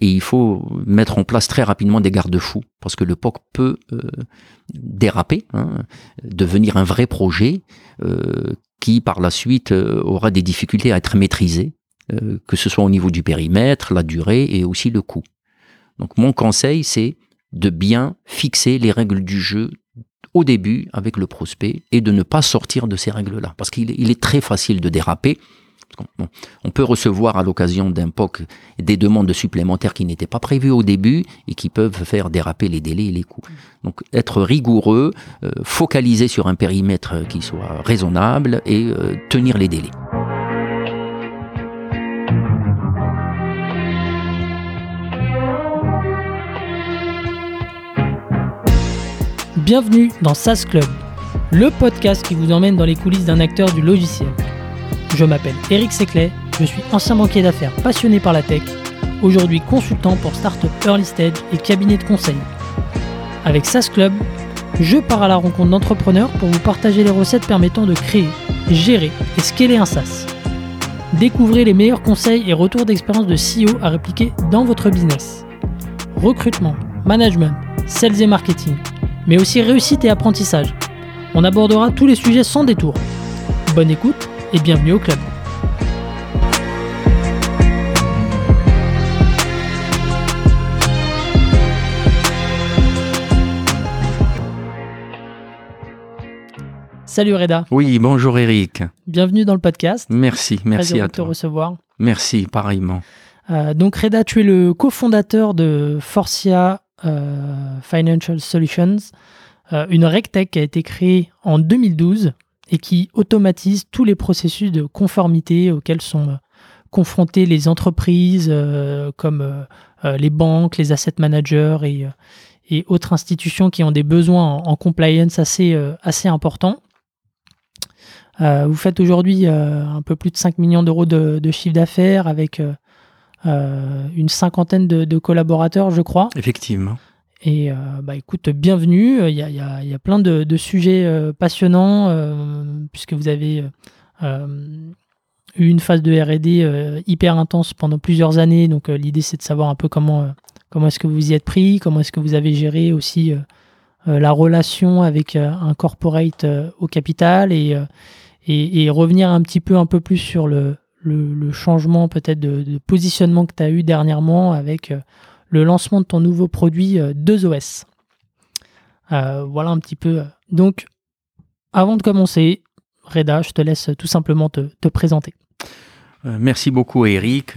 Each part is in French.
Et il faut mettre en place très rapidement des garde-fous, parce que le POC peut euh, déraper, hein, devenir un vrai projet euh, qui, par la suite, euh, aura des difficultés à être maîtrisé, que ce soit au niveau du périmètre, la durée et aussi le coût. Donc mon conseil, c'est de bien fixer les règles du jeu au début avec le prospect et de ne pas sortir de ces règles-là, parce qu'il est très facile de déraper on peut recevoir à l'occasion d'un POC des demandes supplémentaires qui n'étaient pas prévues au début et qui peuvent faire déraper les délais et les coûts. Donc être rigoureux, euh, focaliser sur un périmètre qui soit raisonnable et euh, tenir les délais. Bienvenue dans SaaS Club, le podcast qui vous emmène dans les coulisses d'un acteur du logiciel. Je m'appelle Eric Seclet, je suis ancien banquier d'affaires passionné par la tech, aujourd'hui consultant pour Startup Early Stage et cabinet de conseil. Avec SaaS Club, je pars à la rencontre d'entrepreneurs pour vous partager les recettes permettant de créer, gérer et scaler un SaaS. Découvrez les meilleurs conseils et retours d'expérience de CEO à répliquer dans votre business. Recrutement, management, sales et marketing, mais aussi réussite et apprentissage. On abordera tous les sujets sans détour. Bonne écoute et bienvenue au club. Salut Reda. Oui, bonjour Eric. Bienvenue dans le podcast. Merci, merci à toi. de te recevoir. Merci, pareillement. Euh, donc Reda, tu es le cofondateur de Forcia euh, Financial Solutions, euh, une RegTech qui a été créée en 2012 et qui automatise tous les processus de conformité auxquels sont euh, confrontées les entreprises euh, comme euh, les banques, les asset managers et, autres institutions qui ont des besoins en, compliance assez, assez importants. vous faites aujourd'hui un peu plus de 5 millions d'euros de, de, chiffre d'affaires avec une cinquantaine de, de, collaborateurs, je crois. Effectivement. Et euh, bah, écoute, bienvenue. Il y a, a, y a plein de, de sujets euh, passionnants, euh, puisque vous avez eu une phase de RD hyper intense pendant plusieurs années. Donc l'idée, c'est de savoir un peu comment, comment est-ce que vous y êtes pris, comment est-ce que vous avez géré aussi la relation avec un corporate au capital et, et, revenir un petit peu, un peu plus sur le, le, le changement peut-être de, de, positionnement que tu as eu dernièrement avec le lancement de ton nouveau produit 2OS. Euh, euh, voilà un petit peu. Donc, avant de commencer, Reda, je te laisse tout simplement te, présenter. Euh, merci beaucoup Eric.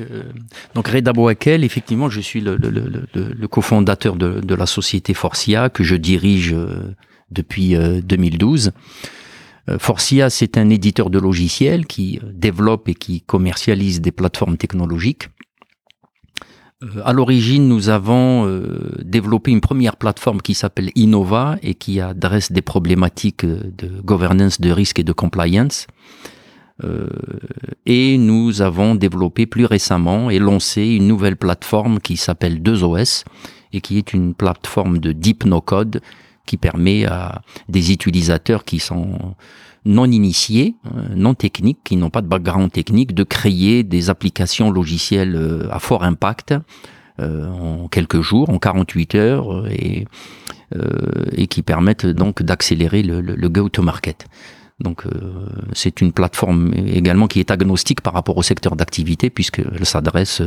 Donc Reda Boakel, effectivement, je suis le, cofondateur de, la société Forcia que je dirige depuis 2012. Forcia, c'est un éditeur de logiciels qui développe et qui commercialise des plateformes technologiques. Euh, à l'origine, nous avons euh, développé une première plateforme qui s'appelle Innova et qui adresse des problématiques euh, de governance, de risque et de compliance. et nous avons développé plus récemment et lancé une nouvelle plateforme qui s'appelle 2OS et qui est une plateforme de deep no-code qui permet à des utilisateurs qui sont non initiés, euh, non techniques, qui n'ont pas de background technique, de créer des applications logicielles euh, à fort impact euh, en quelques jours, en 48 heures, et, qui permettent donc d'accélérer le, le, go-to-market. Donc c'est une plateforme également qui est agnostique par rapport au secteur d'activité puisqu'elle s'adresse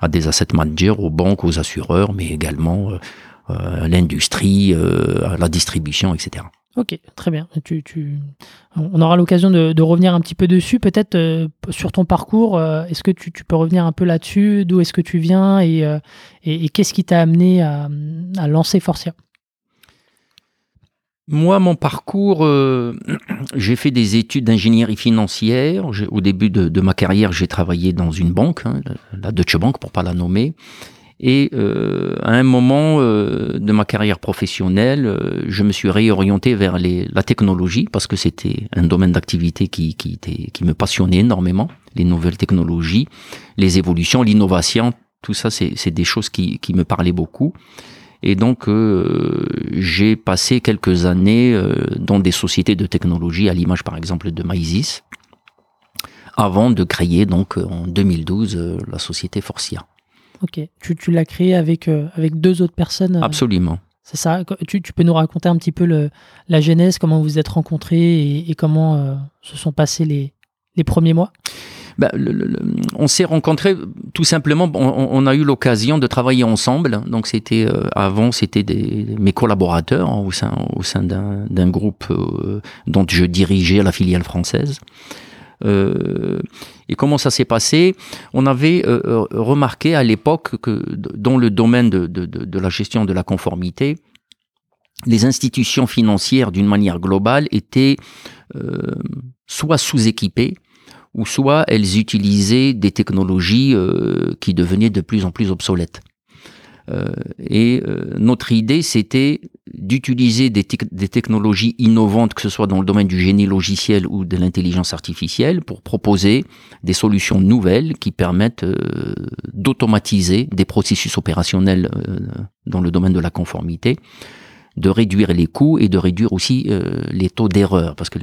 à des asset managers, aux banques, aux assureurs, mais également à l'industrie, à la distribution, etc. Ok, très bien. Tu, tu... On aura l'occasion de, revenir un petit peu dessus, peut-être euh, sur ton parcours. Euh, est-ce que tu, peux revenir un peu là-dessus? D'où est-ce que tu viens? Et, euh, et, qu'est-ce qui t'a amené à, lancer Forcia? Moi, mon parcours, j'ai fait des études d'ingénierie financière. Au début de, ma carrière, j'ai travaillé dans une banque, hein, la Deutsche Bank pour pas la nommer. Et euh, à un moment euh, de ma carrière professionnelle, euh, je me suis réorienté vers les, la technologie parce que c'était un domaine d'activité qui, qui, qui me passionnait énormément. Les nouvelles technologies, les évolutions, l'innovation, tout ça, c'est des choses qui, qui me parlaient beaucoup. Et donc, euh, j'ai passé quelques années euh, dans des sociétés de technologie, à l'image par exemple de Maïsis, avant de créer donc en 2012 la société Forcia. Ok. Tu, tu l'as créé avec, avec deux autres personnes Absolument. C'est ça? Tu, tu, peux nous raconter un petit peu le, la genèse, comment vous êtes rencontrés et, comment se sont passés les, les premiers mois? Ben, on s'est rencontrés tout simplement. On, a eu l'occasion de travailler ensemble. Donc c'était euh, avant, c'était mes collaborateurs hein, au sein au sein d'un groupe euh, dont je dirigeais la filiale française. Euh, et comment ça s'est passé? On avait remarqué à l'époque que dans le domaine de, la gestion de la conformité, les institutions financières, d'une manière globale, étaient soit sous-équipées, ou soit elles utilisaient des technologies euh, qui devenaient de plus en plus obsolètes. Euh, et euh, notre idée, c'était d'utiliser des, technologies innovantes, que ce soit dans le domaine du génie logiciel ou de l'intelligence artificielle, pour proposer des solutions nouvelles qui permettent d'automatiser des processus opérationnels dans le domaine de la conformité, de réduire les coûts et de réduire aussi les taux d'erreur, parce que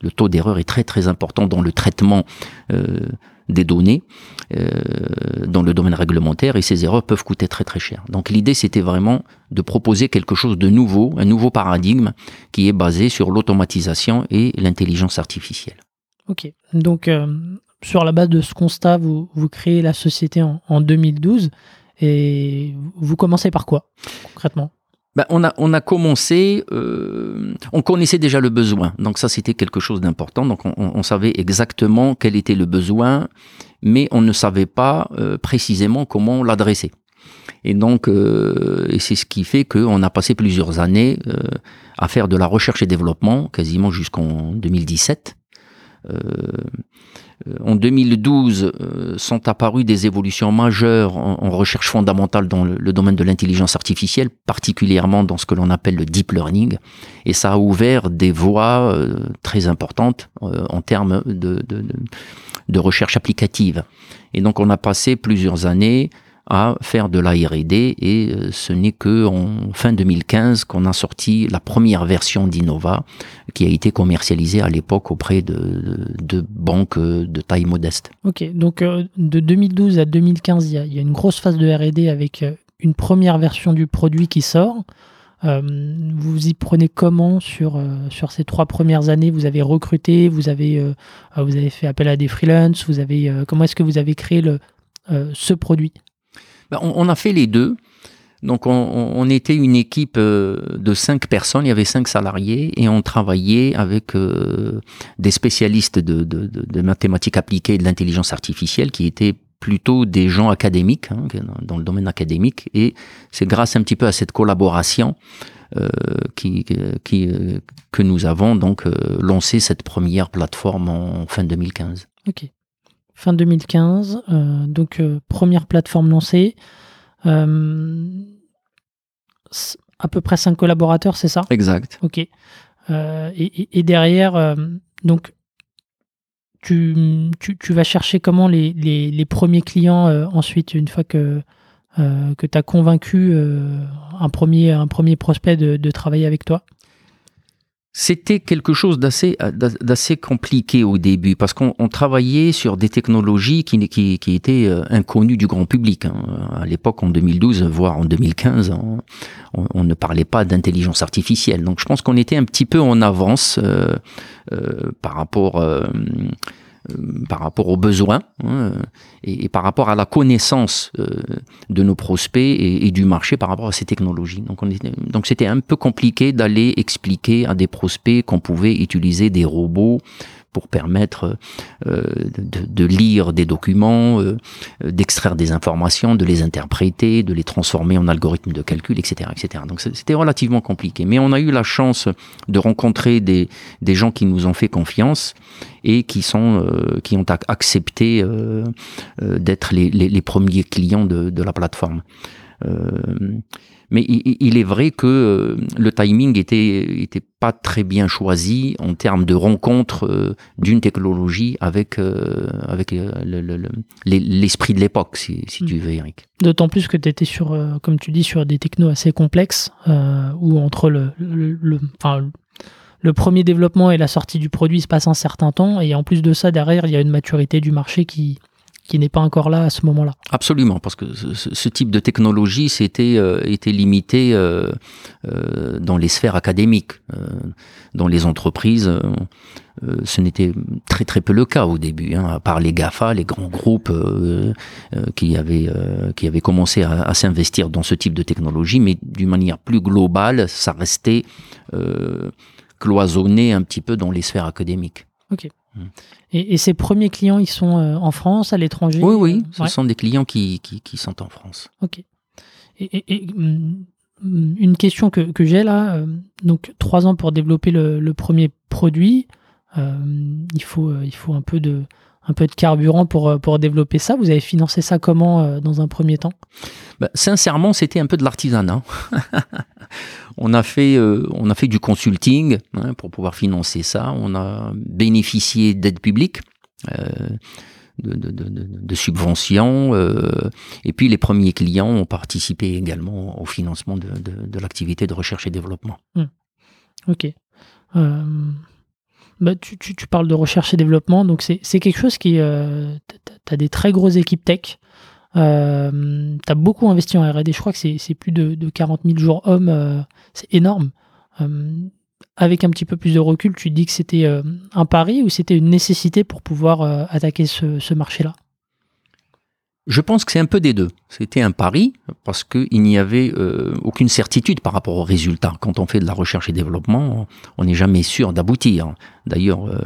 le taux d'erreur est très très important dans le traitement euh, des données euh, dans le domaine réglementaire et ces erreurs peuvent coûter très très cher. Donc l'idée c'était vraiment de proposer quelque chose de nouveau, un nouveau paradigme qui est basé sur l'automatisation et l'intelligence artificielle. Ok, donc euh, sur la base de ce constat, vous, créez la société en 2012 et vous commencez par quoi concrètement? Ben, on, a, on a commencé, euh, on connaissait déjà le besoin, donc ça c'était quelque chose d'important, donc on, on, savait exactement quel était le besoin, mais on ne savait pas euh, précisément comment l'adresser. Et donc, euh, et c'est ce qui fait qu'on a passé plusieurs années euh, à faire de la recherche et développement, quasiment jusqu'en 2017. Euh, euh, en 2012 euh, sont apparues des évolutions majeures en, recherche fondamentale dans le, domaine de l'intelligence artificielle, particulièrement dans ce que l'on appelle le deep learning, et ça a ouvert des voies euh, très importantes en termes de, de, recherche applicative. Et donc on a passé plusieurs années à faire de la R&D et euh, ce n'est que en fin 2015 qu'on a sorti la première version d'Innova qui a été commercialisée à l'époque auprès de, de, banques de taille modeste. Ok, donc euh, de 2012 à 2015, il y a, une grosse phase de R&D avec euh, une première version du produit qui sort. vous y prenez comment sur, sur ces trois premières années? Vous avez recruté, vous avez, vous avez fait appel à des freelances, vous avez, comment est-ce que vous avez créé le, ce produit? Ben, on, a fait les deux. Donc on, était une équipe euh, de cinq personnes, il y avait cinq salariés et on travaillait avec euh, des spécialistes de, mathématiques appliquées et de l'intelligence artificielle qui étaient plutôt des gens académiques, hein, dans le domaine académique. Et c'est grâce un petit peu à cette collaboration euh, qui, que nous avons donc lancé cette première plateforme en fin 2015. Ok fin 2015. Euh, donc, euh, première plateforme lancée. Euh, à peu près 5 collaborateurs, c'est ça? Exact. Ok. Et, derrière, donc, tu, tu, vas chercher comment les, les, premiers clients ensuite, une fois que, que tu as convaincu un, premier, un premier prospect de travailler avec toi? C'était quelque chose d'assez d'assez compliqué au début parce qu'on travaillait sur des technologies qui, étaient euh, inconnues du grand public. Hein. À l'époque, en 2012, voire en 2015, hein, on, ne parlait pas d'intelligence artificielle. Donc, je pense qu'on était un petit peu en avance euh, euh, par rapport euh, par rapport aux besoins hein, et, par rapport à la connaissance euh, de nos prospects et, du marché par rapport à ces technologies. Donc, on donc c'était un peu compliqué d'aller expliquer à des prospects qu'on pouvait utiliser des robots pour permettre euh, de, lire des documents, euh, d'extraire des informations, de les interpréter, de les transformer en algorithmes de calcul, etc. etc. Donc c'était relativement compliqué. Mais on a eu la chance de rencontrer des, des gens qui nous ont fait confiance et qui, sont, euh, qui ont accepté d'être les, premiers clients de la plateforme. Mais il, est vrai que euh, le timing était, était pas très bien choisi en termes de rencontre euh, d'une technologie avec, euh, avec l'esprit de l'époque, si, si tu veux, Eric. D'autant plus que tu étais sur, comme tu dis, sur des technos assez complexes, où entre le, le, enfin, le premier développement et la sortie du produit se passe un certain temps, et en plus de ça, derrière, il y a une maturité du marché qui, qui n'est pas encore là à ce moment-là. Absolument, parce que ce, ce type de technologie c'était euh, était limité euh, euh, dans les sphères académiques, euh, dans les entreprises. ce n'était très très peu le cas au début, hein, à part les Gafa, les grands groupes qui avaient qui avaient commencé à, à s'investir dans ce type de technologie, mais d'une manière plus globale, ça restait cloisonné un petit peu dans les sphères académiques. Et, et ces premiers clients, ils sont euh, en France, à l'étranger Oui, oui, euh, ce ouais. sont des clients qui, qui, qui sont en France. Ok. Et, et- et, hum, hum, une question que, que j'ai là, euh, donc trois ans pour développer le, le premier produit, il faut il faut un peu de un peu de carburant pour euh, pour développer ça. Vous avez financé ça comment euh, dans un premier temps? Ben, sincèrement, c'était un peu de l'artisanat. on a fait, euh, on a fait du consulting hein, pour pouvoir financer ça. On a bénéficié d'aides publiques, euh, de, de, de, de- de subventions, euh, et puis les premiers clients ont participé également au financement de, l'activité de recherche et développement. Ok. Euh, bah, tu, tu, tu parles de recherche et développement, donc c'est quelque chose qui... Euh, tu as des très grosses équipes tech. Euh, tu as beaucoup investi en RD, je crois que c'est plus de, de 40 000 jours hommes, euh, c'est énorme. Euh, avec un petit peu plus de recul, tu dis que c'était euh, un pari ou c'était une nécessité pour pouvoir attaquer ce, ce marché-là? Je pense que c'est un peu des deux. C'était un pari parce qu'il n'y avait euh, aucune certitude par rapport aux résultats. Quand on fait de la recherche et développement, on n'est jamais sûr d'aboutir. D'ailleurs, euh,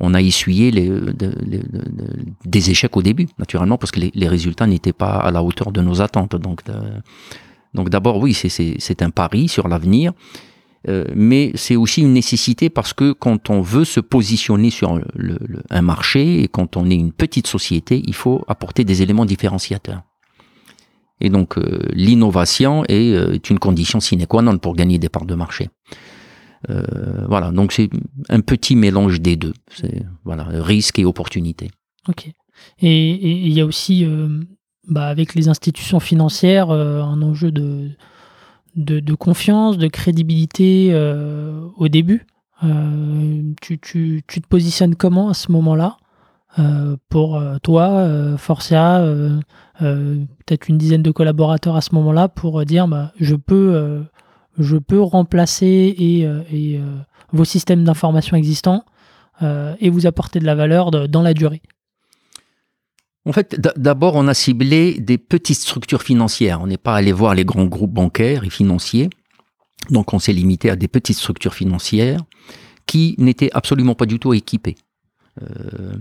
on a essuyé de- des échecs au début, naturellement, parce que les, résultats n'étaient pas à la hauteur de nos attentes. Donc, euh, donc d'abord, oui, c'est un pari sur l'avenir. Euh, mais c'est aussi une nécessité parce que quand on veut se positionner sur un marché et quand on est une petite société, il faut apporter des éléments différenciateurs. Et donc euh, l'innovation est, euh, est une condition sine qua non pour gagner des parts de marché. Voilà, donc c'est un petit mélange des deux. Voilà, risque et opportunité. Ok. Et il y a aussi, bah, avec les institutions financières, un enjeu de, de, confiance, de crédibilité euh, au début. Euh, tu, tu, tu te positionnes comment à ce moment-là euh, pour toi, Forcia, peut-être une dizaine de collaborateurs à ce moment-là pour dire bah, je peux je peux remplacer et, et, vos systèmes d'information existants et vous apporter de la valeur dans la durée. En fait, d'abord, on a ciblé des petites structures financières. On n'est pas allé voir les grands groupes bancaires et financiers. Donc, on s'est limité à des petites structures financières qui n'étaient absolument pas du tout équipées. Euh,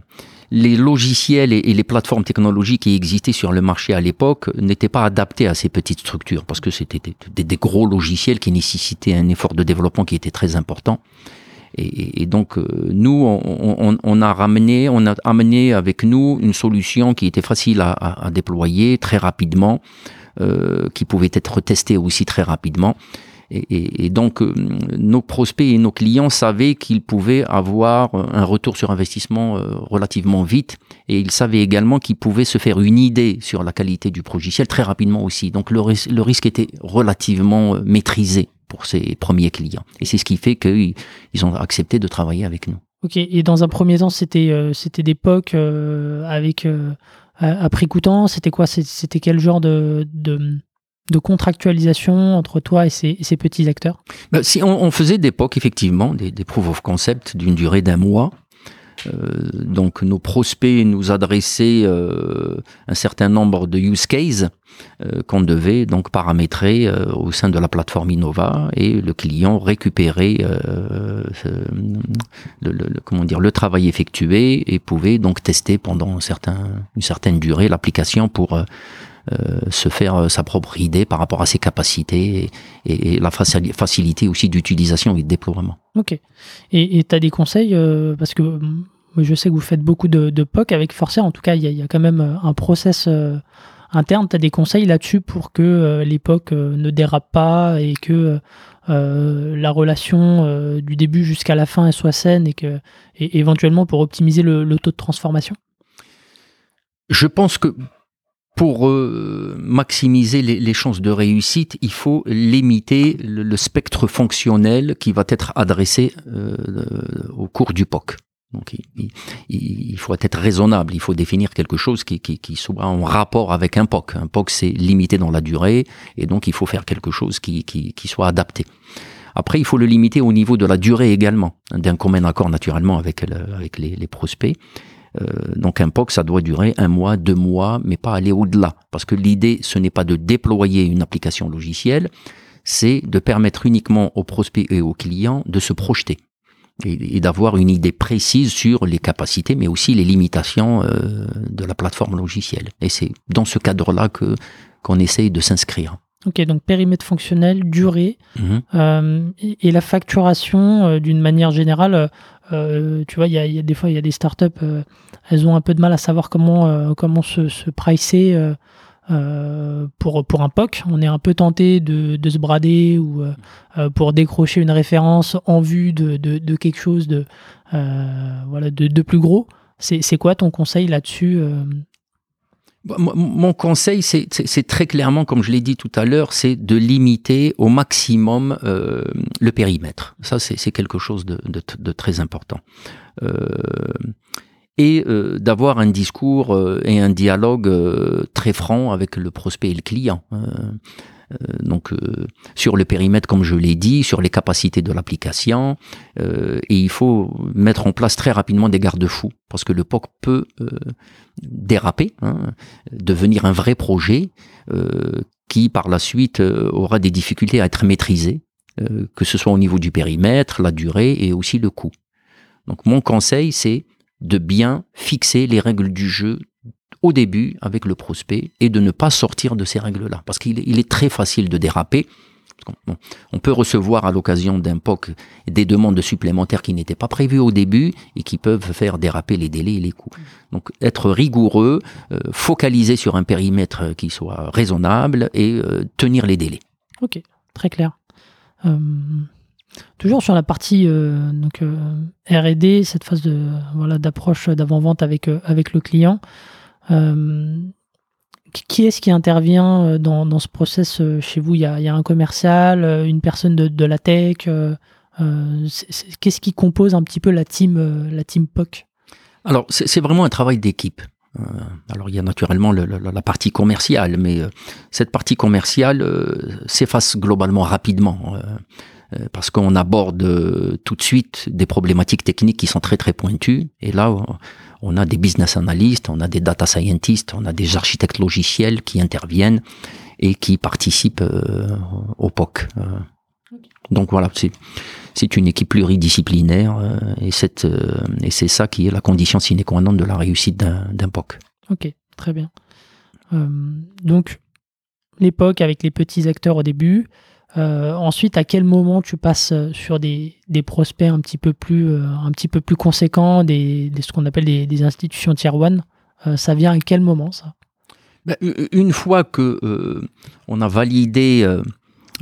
les logiciels et, les plateformes technologiques qui existaient sur le marché à l'époque n'étaient pas adaptés à ces petites structures parce que c'était des gros logiciels qui nécessitaient un effort de développement qui était très important. Et, donc, euh, nous, on, a ramené, on a amené avec nous une solution qui était facile à, déployer très rapidement, euh, qui pouvait être testée aussi très rapidement. Et, donc, euh, nos prospects et nos clients savaient qu'ils pouvaient avoir un retour sur investissement relativement vite. Et ils savaient également qu'ils pouvaient se faire une idée sur la qualité du logiciel très rapidement aussi. Donc, le, ris- le risque était relativement maîtrisé pour ces premiers clients. Et c'est ce qui fait qu'ils ils ont accepté de travailler avec nous. Ok, et dans un premier temps, c'était euh, c'était des POC euh, avec euh, à, à prix coûtant. C'était quoi? C'était quel genre de, de, de contractualisation entre toi et ces, et ces petits acteurs? Ben, si on, on faisait des POC, effectivement, des, des proof of concept d'une durée d'un mois. Euh, donc nos prospects nous adressaient euh, un certain nombre de use cases euh, qu'on devait donc paramétrer au sein de la plateforme Innova et le client récupérait le, comment dire le travail effectué et pouvait donc tester pendant une certaine durée l'application pour se faire euh, sa propre idée par rapport à ses capacités et, et- et la facili- facilité aussi d'utilisation et de déploiement. Ok. Et tu as des conseils euh, Parce que euh, moi, je sais que vous faites beaucoup de, de POC avec Forcer. En tout cas, il y, a- il y a quand même euh, un process euh, interne. Tu as des conseils là-dessus pour que euh, les POC euh, ne dérapent pas et que euh, la relation euh, du début jusqu'à la fin elle soit saine et que et éventuellement pour optimiser le, le taux de transformation? Je pense que pour euh, maximiser les, les chances de réussite, il faut limiter le, le spectre fonctionnel qui va être adressé euh, au cours du POC. Donc il, faut être raisonnable, il faut définir quelque chose qui, soit en rapport avec un POC. Un POC, c'est limité dans la durée, et donc il faut faire quelque chose qui, soit adapté. Après, il faut le limiter au niveau de la durée également, d'un commun accord naturellement avec, avec les, prospects. Euh, donc un POC, ça doit durer un mois, deux mois, mais pas aller au-delà. Parce que l'idée, ce n'est pas de déployer une application logicielle, c'est de permettre uniquement aux prospects et aux clients de se projeter et, d'avoir une idée précise sur les capacités, mais aussi les limitations euh, de la plateforme logicielle. Et c'est dans ce cadre-là que qu'on essaye de s'inscrire. Ok, donc périmètre fonctionnel, durée, mhm. euh, et, la facturation euh, d'une manière générale. tu vois, il y, a, des fois, il y a des startups, elles ont un peu de mal à savoir comment, comment se, se pricer euh, pour, pour un POC. On est un peu tenté de, de se brader ou euh, euh, pour décrocher une référence en vue de, de, quelque chose de, voilà, de, plus gros. C'est quoi ton conseil là-dessus mon conseil, c'est très clairement, comme je l'ai dit tout à l'heure, c'est de limiter au maximum le périmètre. Ça, c'est quelque chose de, de très important et euh, d'avoir un discours euh, et un dialogue euh, très franc avec le prospect et le client. Donc sur le périmètre, comme je l'ai dit, sur les capacités de l'application, et il faut mettre en place très rapidement des garde-fous parce que le POC peut déraper, hein, devenir un vrai projet qui par la suite aura des difficultés à être maîtrisé, que ce soit au niveau du périmètre, la durée et aussi le coût. Donc mon conseil, c'est de bien fixer les règles du jeu au début avec le prospect et de ne pas sortir de ces règles-là. Parce qu'il est très facile de déraper. On peut recevoir à l'occasion d'un POC des demandes supplémentaires qui n'étaient pas prévues au début et qui peuvent faire déraper les délais et les coûts. Donc être rigoureux, euh, focaliser sur un périmètre qui soit raisonnable et euh, tenir les délais. Ok, très clair. Euh, Toujours sur la partie donc R&D, cette phase de voilà d'approche d'avant-vente avec euh, avec le client. Qui est-ce qui intervient dans, dans ce process chez vous? Il y, a, un commercial, une personne de, de la tech. Qu'est-ce qui compose un petit peu la team la team POC? Alors c'est vraiment un travail d'équipe. Alors il y a naturellement la partie commerciale, mais cette partie commerciale s'efface globalement rapidement. Euh, parce qu'on aborde euh, tout de suite des problématiques techniques qui sont très très pointues. Et là, on a des business analysts, on a des data scientists, on a des architectes logiciels qui interviennent et qui participent euh, au POC. Donc voilà, c'est une équipe pluridisciplinaire et c'est et c'est ça qui est la condition sine qua non de la réussite d'un POC. Ok, très bien. donc l'époque avec les petits acteurs au début, euh, ensuite, à quel moment tu passes euh, sur des, prospects un petit peu plus, euh, un petit peu plus conséquents, des, ce qu'on appelle des, institutions tier one Ça vient à quel moment ça? Ben, Une fois que on a validé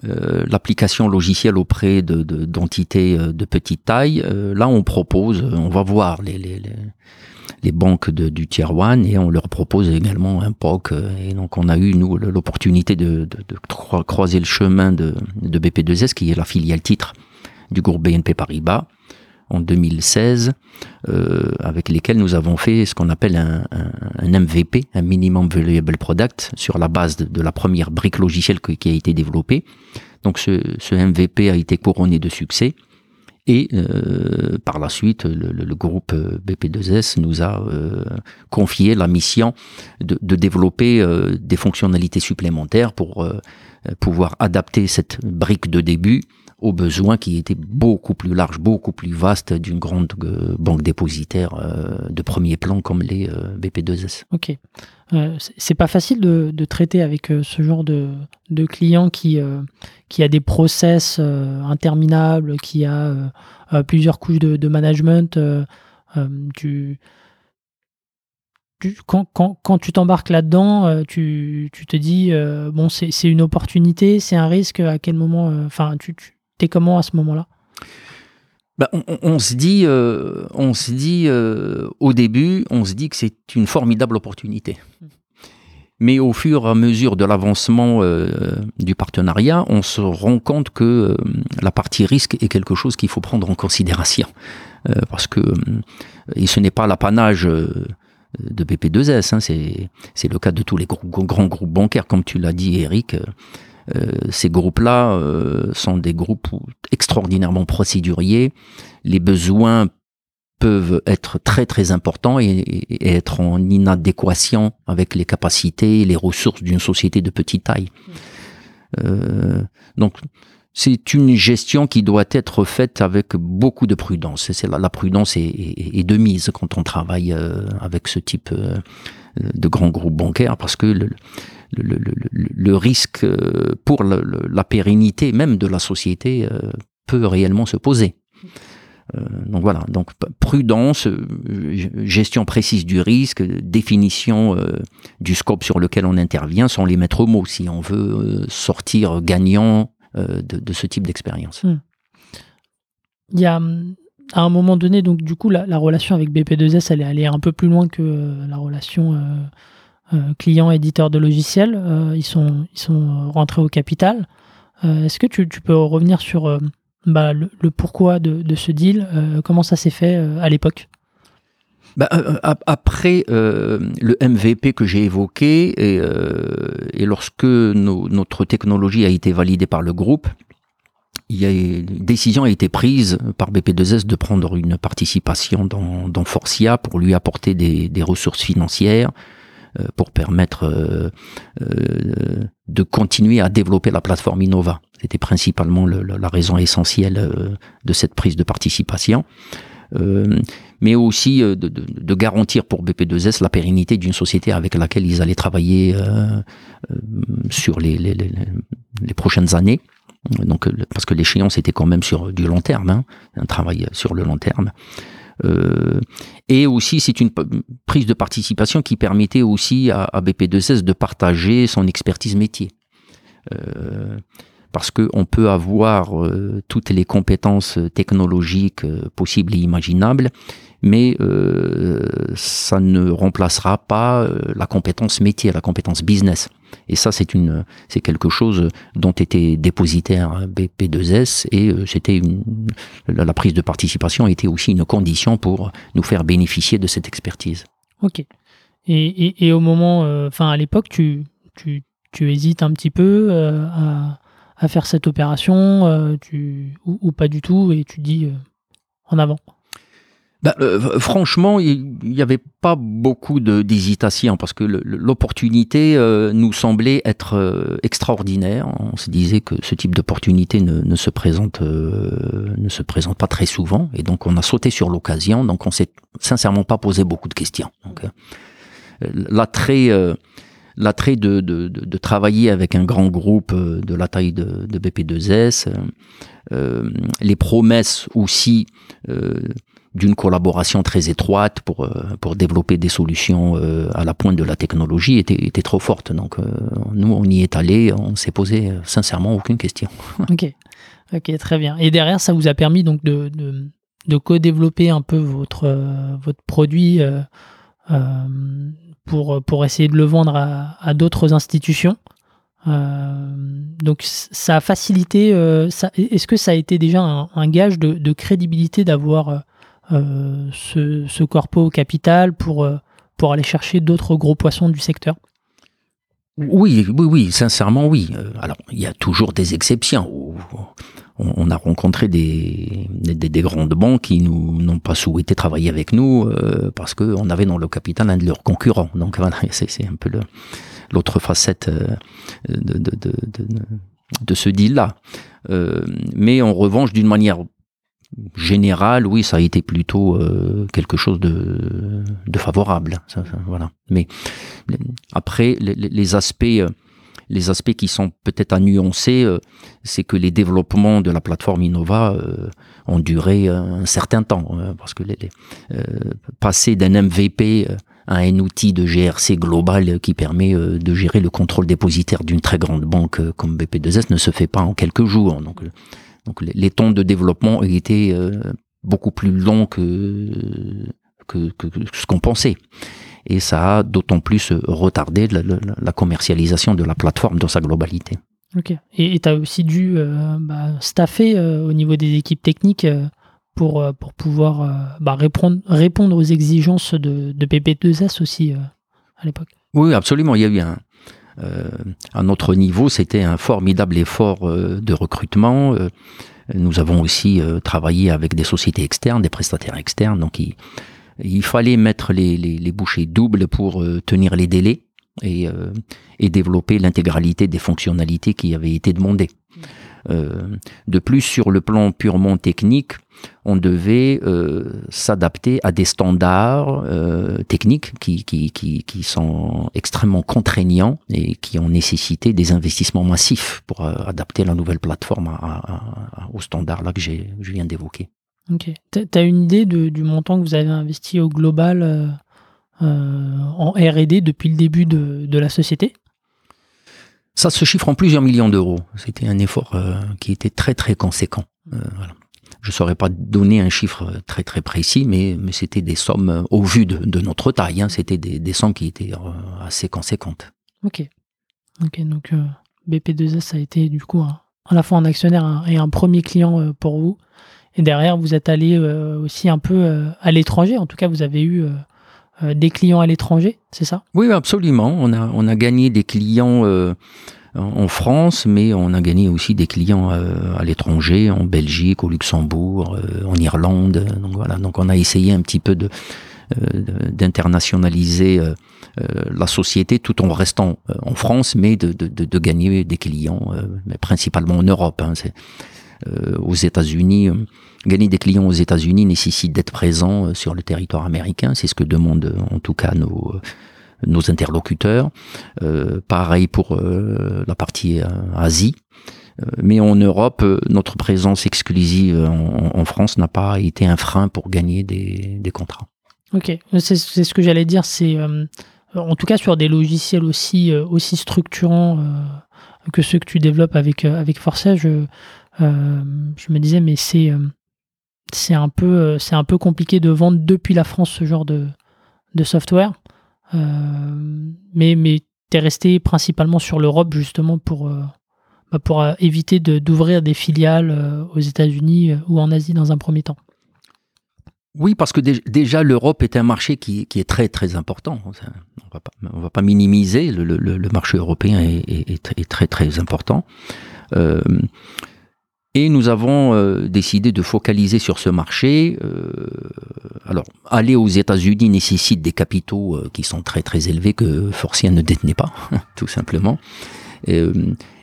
l'application logicielle auprès d'entités de, de, petite taille, là on propose, on va voir les, les les banques du Tier 1 et on leur propose également un POC. Et donc on a eu, nous, l'opportunité de, croiser le chemin de, BP2S, qui est la filiale titre du groupe BNP Paribas en 2016, euh, avec lesquels nous avons fait ce qu'on appelle un, MVP, un Minimum Valuable Product, sur la base de, la première brique logicielle qui a été développée. Donc ce, ce MVP a été couronné de succès. Et euh, par la suite, le, groupe euh, BP2S nous a euh, confié la mission de, de développer des fonctionnalités supplémentaires pour pouvoir adapter cette brique de début aux besoins qui étaient beaucoup plus larges, beaucoup plus vastes d'une grande banque dépositaire de premier plan comme les BP2S. Ok. c'est pas facile de, traiter avec ce genre de, client qui, a des process euh, interminables, qui a euh, euh, plusieurs couches de, management. tu, quand, tu t'embarques là-dedans, tu, tu, te dis, bon, c'est une opportunité, c'est un risque, à quel moment, enfin, tu, tu es comment à ce moment-là? Bah, on, se dit, on se dit au début, on se dit que c'est une formidable opportunité. Mmh. Mais au fur et à mesure de l'avancement euh, du partenariat, on se rend compte que euh, la partie risque est quelque chose qu'il faut prendre en considération. parce que et ce n'est pas l'apanage de BP2S, hein, c'est le cas de tous les grands groupes bancaires, comme tu l'as dit Eric. Ces groupes-là sont des groupes extraordinairement procéduriers. Les besoins peuvent être très très importants et, être en inadéquation avec les capacités et les ressources d'une société de petite taille. Euh, donc c'est une gestion qui doit être faite avec beaucoup de prudence. La, prudence est, de mise quand on travaille euh, avec ce type euh, de grands groupes bancaires parce que le, risque pour la pérennité même de la société peut réellement se poser. Euh, donc voilà, donc prudence, euh, gestion précise du risque, définition euh, du scope sur lequel on intervient sans les mettre au mot si on veut sortir gagnant de, ce type d'expérience. Hmm. Il y a à un moment donné, donc du coup, la, relation avec BP2S, elle est allée un peu plus loin que la relation client-éditeur de logiciels. ils, sont, ils sont rentrés au capital. Est-ce que tu, tu, peux revenir sur bah, le, pourquoi de, ce deal, euh, comment ça s'est fait euh, à l'époque? Bah, euh, après le MVP que j'ai évoqué et, lorsque notre technologie a été validée par le groupe, il y a une décision a été prise par BP2S de prendre une participation dans, dans Forcia pour lui apporter des, des ressources financières pour permettre de continuer à développer la plateforme Innova. C'était principalement la raison essentielle euh, de cette prise de participation. Euh, mais aussi euh, de, garantir pour BP2S la pérennité d'une société avec laquelle ils allaient travailler sur les, prochaines années. Parce que l'échéance était quand même sur du long terme, hein, un travail sur le long terme. Et aussi, c'est une prise de participation qui permettait aussi à, à BP2S de partager son expertise métier parce qu'on peut avoir euh, toutes les compétences technologiques euh, possibles et imaginables, mais euh, ça ne remplacera pas la compétence métier, la compétence business. Et ça, c'est une, c'est quelque chose dont était dépositaire BP2S et c'était une, la prise de participation était aussi une condition pour nous faire bénéficier de cette expertise. Ok. Et, et, au moment, enfin à l'époque, tu, tu, tu hésites un petit peu à à faire cette opération euh, tu, ou, pas du tout et tu dis euh, en avant bah, euh, franchement, il n'y avait pas beaucoup d'hésitation parce que l'opportunité nous semblait être extraordinaire. On se disait que ce type d'opportunité ne, se présente ne se présente pas très souvent et donc on a sauté sur l'occasion. Donc on s'est sincèrement pas posé beaucoup de questions. L'attrait l'attrait de, de, de, travailler avec un grand groupe euh, de la taille de, de BP2S, euh, euh, les promesses aussi euh, d'une collaboration très étroite pour, pour développer des solutions à la pointe de la technologie étaient, étaient trop fortes. Donc nous, on y est allé, on s'est posé sincèrement aucune question. Ok, ok, très bien. Et derrière, ça vous a permis donc de, de, co-développer un peu votre, votre produit pour, pour essayer de le vendre à, d'autres institutions. Euh, donc ça a facilité, euh, est-ce que ça a été déjà un, gage de, crédibilité d'avoir euh, ce, ce, corpo au capital pour, pour aller chercher d'autres gros poissons du secteur oui, oui, oui, sincèrement, oui. Alors, il y a toujours des exceptions on, a rencontré des, des, grandes banques qui n'ont pas souhaité travailler avec nous euh, parce qu'on avait dans le capital un de leurs concurrents. Donc c'est un peu l'autre facette euh, de, de, de, ce deal-là. Euh, mais en revanche, d'une manière générale, oui, ça a été plutôt quelque chose de, favorable. voilà. Mais après, les, aspects les aspects qui sont peut-être à nuancer, euh, c'est que les développements de la plateforme Innova euh, ont duré un certain temps, hein, parce que euh, passer d'un MVP à un outil de GRC global qui permet de gérer le contrôle dépositaire d'une très grande banque comme BP2S ne se fait pas en quelques jours. Donc, donc les, temps de développement ont été beaucoup plus longs que, que, que ce qu'on pensait et ça a d'autant plus euh, retardé la, commercialisation de la plateforme dans sa globalité. Ok. Et tu as aussi dû euh, bah, staffer euh, au niveau des équipes techniques pour, pour pouvoir bah, répondre, répondre aux exigences de, de PP2S aussi à l'époque. Oui, absolument. Il y a eu un, à notre niveau, c'était un formidable effort de recrutement. Nous avons aussi travaillé avec des sociétés externes, des prestataires externes. Donc, il, fallait mettre les, bouchées doubles pour tenir les délais et, euh, et développer l'intégralité des fonctionnalités qui avaient été demandées. Euh, de plus, sur le plan purement technique, on devait euh, s'adapter à des standards euh, techniques qui, sont extrêmement contraignants et qui ont nécessité des investissements massifs pour adapter la nouvelle plateforme aux standards là que je viens d'évoquer. Ok. Tu as une idée du montant que vous avez investi au global en RD depuis le début de, la société? Ça se chiffre en plusieurs millions d'euros. C'était un effort euh, qui était très très conséquent. Euh. Je ne saurais pas donner un chiffre très très précis, mais, c'était des sommes, au vu de, notre taille, hein, c'était des, sommes qui étaient assez conséquentes. Ok. Ok, donc BP2S a été du coup à la fois un actionnaire et un premier client pour vous. Et derrière, vous êtes allé aussi un peu à l'étranger. En tout cas, vous avez eu euh, des clients à l'étranger, c'est ça? Oui, absolument. On a, on a gagné des clients euh, en France, mais on a gagné aussi des clients euh, à l'étranger, en Belgique, au Luxembourg, euh, en Irlande. Donc voilà, donc on a essayé un petit peu de euh, d'internationaliser la société tout en restant en France, mais de, de, de, de gagner des clients, mais principalement en Europe. Hein, aux États-Unis Gagner des clients aux États-Unis nécessite d'être présent euh, sur le territoire américain. C'est ce que demandent euh, en tout cas nos, euh, nos interlocuteurs. Pareil pour la partie Asie. Mais en Europe, notre présence exclusive en, France n'a pas été un frein pour gagner des, des contrats. Ok, c'est ce que j'allais dire. C'est en tout cas sur des logiciels aussi aussi structurants que ceux que tu développes avec avec Forcia, je me disais mais c'est c'est un peu euh, c'est un peu compliqué de vendre depuis la France ce genre de, de software. Euh, mais mais tu es resté principalement sur l'Europe justement pour, euh, bah pour éviter d'ouvrir des filiales aux États-Unis ou en Asie dans un premier temps. Oui, parce que déjà l'Europe est un marché qui, qui, est très très important. On on va pas minimiser le, le, le marché européen est, est, très très important. Euh, et nous avons euh, décidé de focaliser sur ce marché. Euh, alors, aller aux États-Unis nécessite des capitaux euh, qui sont très très élevés que Forcia ne détenait pas, tout simplement. Et,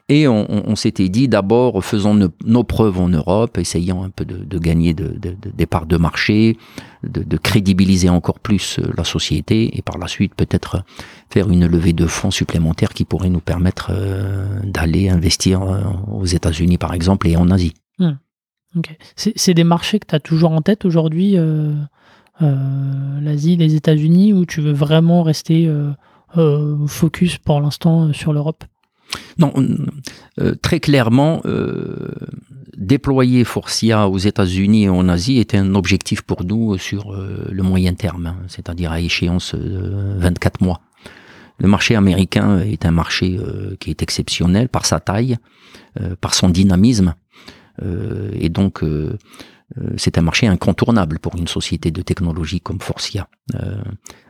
et on, on s'était dit d'abord faisons nos, nos, preuves en Europe, essayant un peu de, de gagner de, de, des parts de marché, de, crédibiliser encore plus la société et par la suite peut-être faire une levée de fonds supplémentaire qui pourrait nous permettre euh, d'aller investir euh, aux États-Unis par exemple et en Asie. Mmh. Okay. C'est des marchés que tu as toujours en tête aujourd'hui, euh, euh, l'Asie, les États-Unis, ou tu veux vraiment rester euh, focus pour l'instant sur l'Europe? Non, très clairement, déployer Forcia aux États-Unis et en Asie était un objectif pour nous sur le moyen terme, hein, c'est-à-dire à échéance 24 mois. Le marché américain est un marché qui est exceptionnel par sa taille, par son dynamisme, et donc euh, c'est un marché incontournable pour une société de technologie comme Forcia. Euh,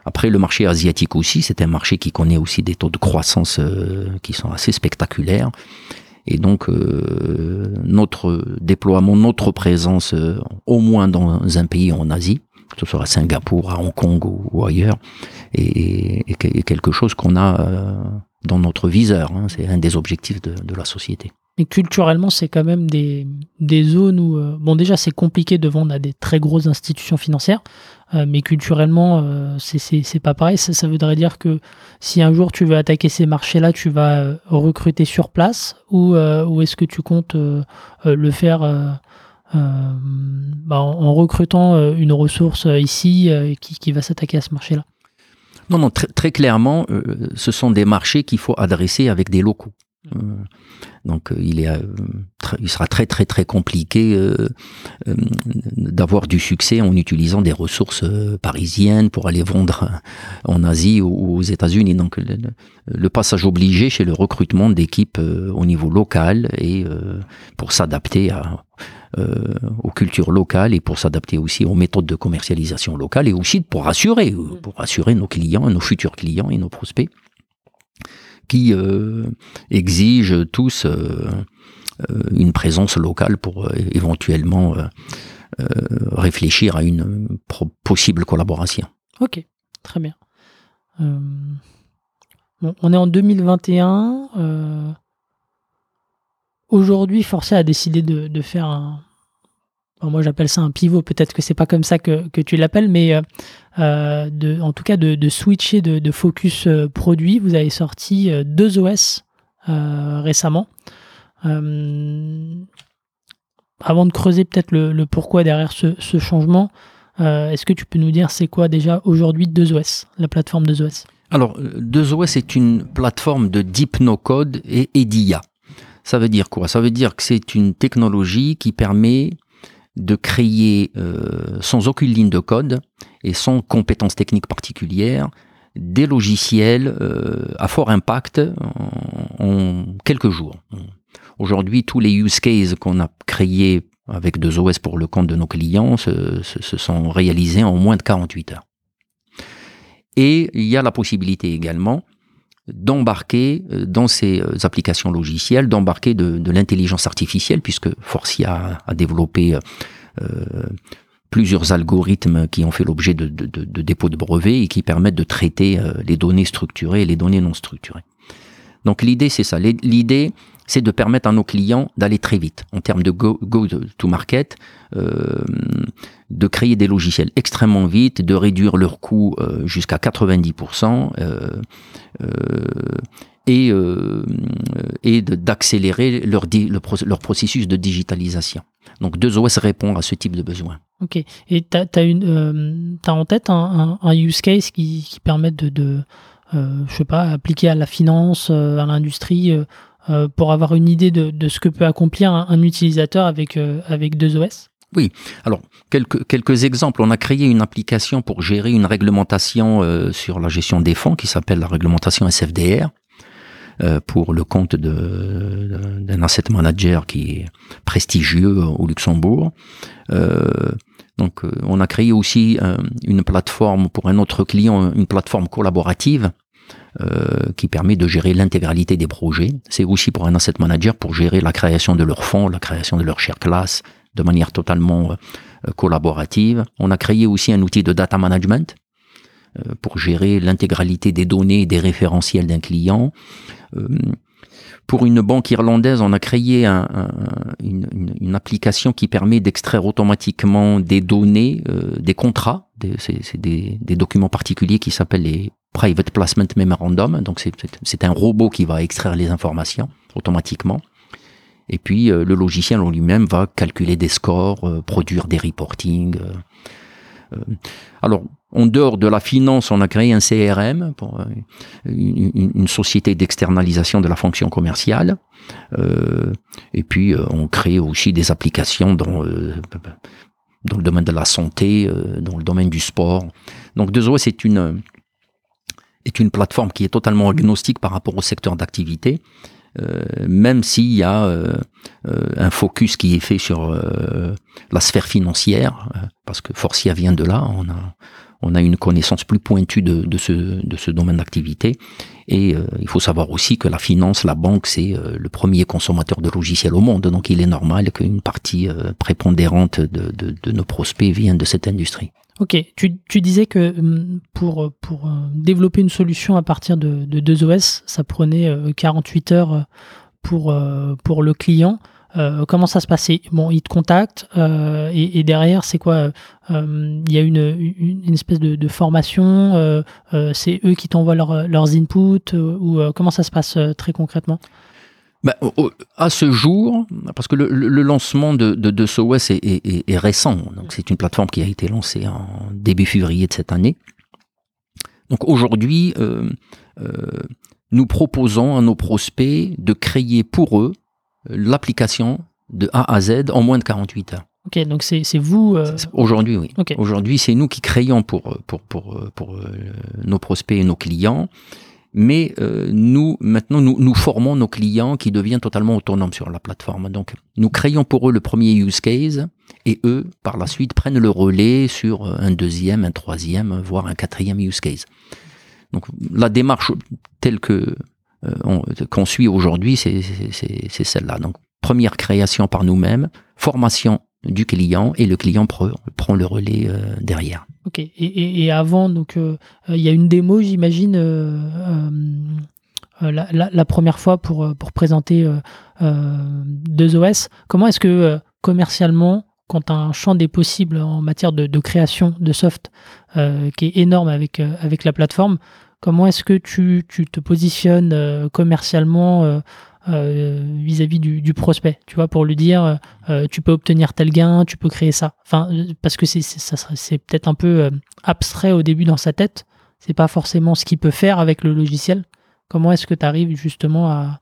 après, le marché asiatique aussi, c'est un marché qui connaît aussi des taux de croissance euh, qui sont assez spectaculaires. Et donc, notre déploiement, notre présence, au moins dans un pays en Asie, que ce soit à Singapour, à Hong Kong ou, ailleurs, est, quelque chose qu'on a dans notre viseur. Hein. C'est un des objectifs de, la société. Mais culturellement, c'est quand même des, zones où, euh, bon, déjà, c'est compliqué de vendre à des très grosses institutions financières, euh, mais culturellement, euh, c'est pas pareil. Ça, voudrait dire que si un jour tu veux attaquer ces marchés-là, tu vas euh, recruter sur place ou, euh, est-ce que tu comptes euh, le faire bah, en, recrutant une ressource ici qui, va s'attaquer à ce marché-là Non, non, très clairement, ce sont des marchés qu'il faut adresser avec des locaux. Mmh. Donc euh, il, est, euh, il sera très très très compliqué euh, d'avoir du succès en utilisant des ressources parisiennes pour aller vendre en Asie ou aux États-Unis. Donc le, passage obligé chez le recrutement d'équipes au niveau local et pour s'adapter à, aux cultures locales et pour s'adapter aussi aux méthodes de commercialisation locales et aussi pour rassurer, pour rassurer nos clients, nos futurs clients et nos prospects qui exigent tous une présence locale pour éventuellement réfléchir à une possible collaboration. Ok, très bien. on est en 2021. Aujourd'hui, Forcia a décidé de, faire un. Moi, j'appelle ça un pivot. Peut-être que c'est pas comme ça que, tu l'appelles, mais euh, euh, en tout cas, de, switcher de, focus euh, produit. Vous avez sorti deux OS récemment. avant de creuser peut-être le, pourquoi derrière ce, changement, est-ce que tu peux nous dire c'est quoi déjà aujourd'hui 2OS, la plateforme 2OS Alors, 2OS est une plateforme de deep no code et EDIA. Ça veut dire quoi? Ça veut dire que c'est une technologie qui permet de créer euh, sans aucune ligne de code et sans compétences techniques particulières des logiciels euh, à fort impact en, quelques jours. Aujourd'hui, tous les use cases qu'on a créés avec deux OS pour le compte de nos clients se, se, sont réalisés en moins de 48 heures. Et il y a la possibilité également d'embarquer euh, dans ces euh, applications logicielles, d'embarquer de, l'intelligence artificielle, puisque Forcia a, développé euh, plusieurs algorithmes qui ont fait l'objet de, de, dépôts de brevets et qui permettent de traiter les données structurées et les données non structurées. Donc l'idée, c'est ça. L'idée, c'est de permettre à nos clients d'aller très vite en termes de go, to market, euh, de créer des logiciels extrêmement vite, de réduire leurs coûts euh, jusqu'à 90%. Euh, et, d'accélérer leur, leur processus de digitalisation. Donc 2OS répond à ce type de besoin. Ok. Et tu as, en tête un, use case qui, permet de, de je sais pas, appliquer à la finance, à l'industrie euh, pour avoir une idée de, ce que peut accomplir un, utilisateur avec, euh, avec deux OS oui, alors quelques, quelques exemples. On a créé une application pour gérer une réglementation euh, sur la gestion des fonds qui s'appelle la réglementation SFDR pour le compte d'un asset manager qui est prestigieux au Luxembourg. donc on a créé aussi une plateforme pour un autre client, une plateforme collaborative euh, qui permet de gérer l'intégralité des projets. C'est aussi pour un asset manager pour gérer la création de leurs fonds, la création de leur share class de manière totalement euh, collaborative. On a créé aussi un outil de data management euh, pour gérer l'intégralité des données et des référentiels d'un client. Pour une banque irlandaise, on a créé une, application qui permet d'extraire automatiquement des données, des contrats. Des, documents particuliers qui s'appellent les Private Placement Memorandum. Donc c'est un robot qui va extraire les informations automatiquement. Et puis euh, le logiciel en lui-même va calculer des scores, euh, produire des reportings. Euh, alors, en dehors de la finance, on a créé un CRM, pour une, société d'externalisation de la fonction commerciale. et puis, on crée aussi des applications dans, dans le domaine de la santé, dans le domaine du sport. Donc, Dezo, c'est une, est une plateforme qui est totalement agnostique par rapport au secteur d'activité, euh, même s'il y a euh, euh, un focus qui est fait sur la sphère financière, parce que Forcia vient de là, on a, on a une connaissance plus pointue de, de ce, de ce domaine d'activité. Et il faut savoir aussi que la finance, la banque, c'est le premier consommateur de logiciels au monde, donc il est normal qu'une partie prépondérante de, de, de nos prospects vienne de cette industrie. Ok, tu, tu, disais que hum, pour, pour euh, développer une solution à partir de, de 2 OS, ça prenait 48 euh, heures euh, pour, pour le client. comment ça se passait? Bon, il te contacte et, derrière, c'est quoi? Il y a une, une, espèce de, de formation, c'est eux qui t'envoient leurs inputs ou comment ça se passe très concrètement? Bah, à ce jour, parce que le, lancement de, de, de SOS est, est, récent, donc c'est une plateforme qui a été lancée en début février de cette année. Donc aujourd'hui, euh, euh, nous proposons à nos prospects de créer pour eux l'application de A à Z en moins de 48 heures. Ok, donc c'est vous. Euh, aujourd'hui, oui. Aujourd'hui, c'est nous qui créons pour, pour, pour, pour nos prospects et nos clients mais nous, maintenant, nous, nous formons nos clients qui deviennent totalement autonomes sur la plateforme. Donc, nous créons pour eux le premier use case et eux, par la suite, prennent le relais sur un deuxième, un troisième, voire un quatrième use case. Donc, la démarche telle que qu'on suit aujourd'hui, c'est celle-là. Donc, première création par nous-mêmes, formation du client et le client prend le relais euh, derrière. Ok. Et, avant, donc, euh, il y a une démo, j'imagine, euh, la, première fois pour, présenter deux OS. Comment est-ce que commercialement, quand un champ des possibles en matière de, création de soft qui est énorme avec, avec la plateforme, comment est-ce que tu, tu, te positionnes commercialement euh, vis-à-vis du, prospect, tu vois, pour lui dire euh, tu peux obtenir tel gain, tu peux créer ça. Parce que c'est peut-être un peu euh, abstrait au début dans sa tête. C'est pas forcément ce qu'il peut faire avec le logiciel. Comment est-ce que tu arrives justement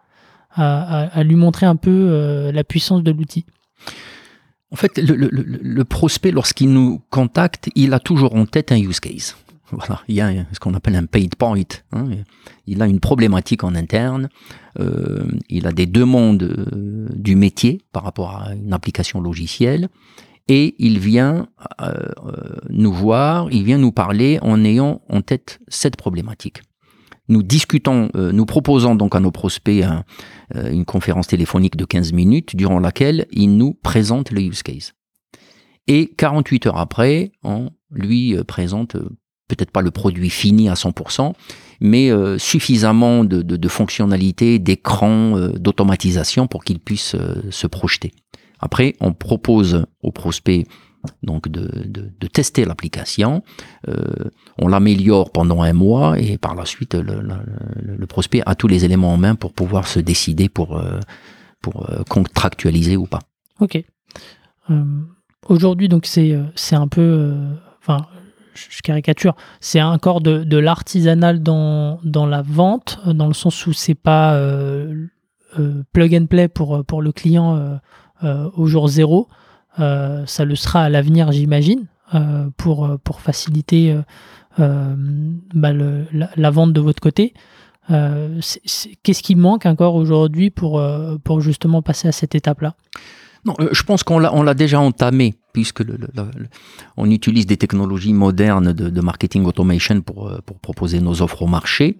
à, lui montrer un peu la puissance de l'outil? En fait, le prospect, lorsqu'il nous contacte, il a toujours en tête un use case. Voilà, il y a ce qu'on appelle un paid point. Hein. Il a une problématique en interne, euh, il a des demandes euh, du métier par rapport à une application logicielle, et il vient euh, nous voir, il vient nous parler en ayant en tête cette problématique. Nous discutons, nous proposons donc à nos prospects une conférence téléphonique de 15 minutes durant laquelle il nous présente le use case. Et 48 heures après, on lui présente peut-être pas le produit fini à 100%, mais euh, suffisamment de, fonctionnalités, d'écran, euh, d'automatisation pour qu'il puisse euh, se projeter. Après, on propose au prospect donc de, tester l'application, on l'améliore pendant un mois et par la suite le, prospect a tous les éléments en main pour pouvoir se décider pour, pour contractualiser ou pas. Ok. Aujourd'hui donc c'est c'est un peu, enfin je caricature, c'est encore de, l'artisanal dans, la vente, dans le sens où c'est pas euh, euh, plug and play pour, le client euh, au jour zéro. ça le sera à l'avenir, j'imagine, pour, pour faciliter bah, la, vente de votre côté. Qu'est-ce qui manque encore aujourd'hui pour, pour justement passer à cette étape-là? Non, je pense qu'on l'a déjà entamé puisque on utilise des technologies modernes de, marketing automation pour, euh, pour, proposer nos offres au marché.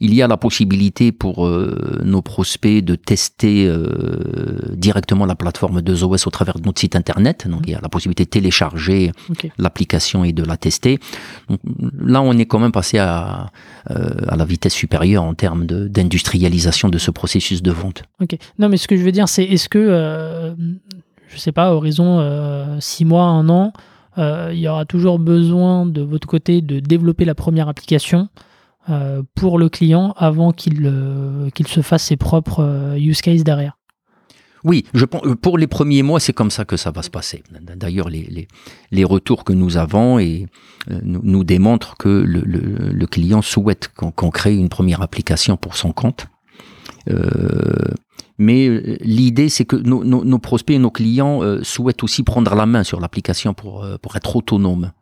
Il y a la possibilité pour euh, nos prospects de tester euh, directement la plateforme de OS au travers de notre site internet. Donc il y a la possibilité de télécharger l'application et de la tester. là, on est quand même passé à, à la vitesse supérieure en termes d'industrialisation de, ce processus de vente. Ok. Non, mais ce que je veux dire, c'est est-ce que je sais pas, horizon euh, six mois, un an, euh, il y aura toujours besoin de votre côté de développer la première application euh, pour le client avant qu'il se fasse ses propres use cases derrière. Oui, je pense, pour les premiers mois, c'est comme ça que ça va se passer. D'ailleurs, les, les, les, retours que nous avons et, nous, démontrent que le, le, client souhaite qu'on crée une première application pour son compte. Euh, mais euh, l'idée, c'est que nos, prospects et nos clients euh, souhaitent aussi prendre la main sur l'application pour, euh, pour être autonomes.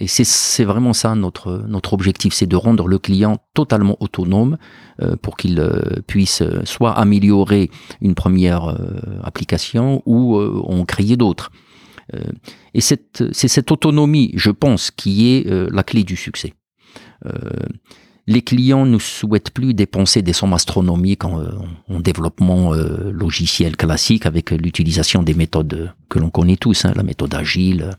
Et c'est vraiment ça notre, notre objectif, c'est de rendre le client totalement autonome pour qu'il puisse soit améliorer une première application ou en créer d'autres. et c'est cette autonomie, je pense, qui est la clé du succès les clients ne souhaitent plus dépenser des sommes astronomiques en, euh, développement euh, logiciel classique avec l'utilisation des méthodes que l'on connaît tous, hein, la méthode agile,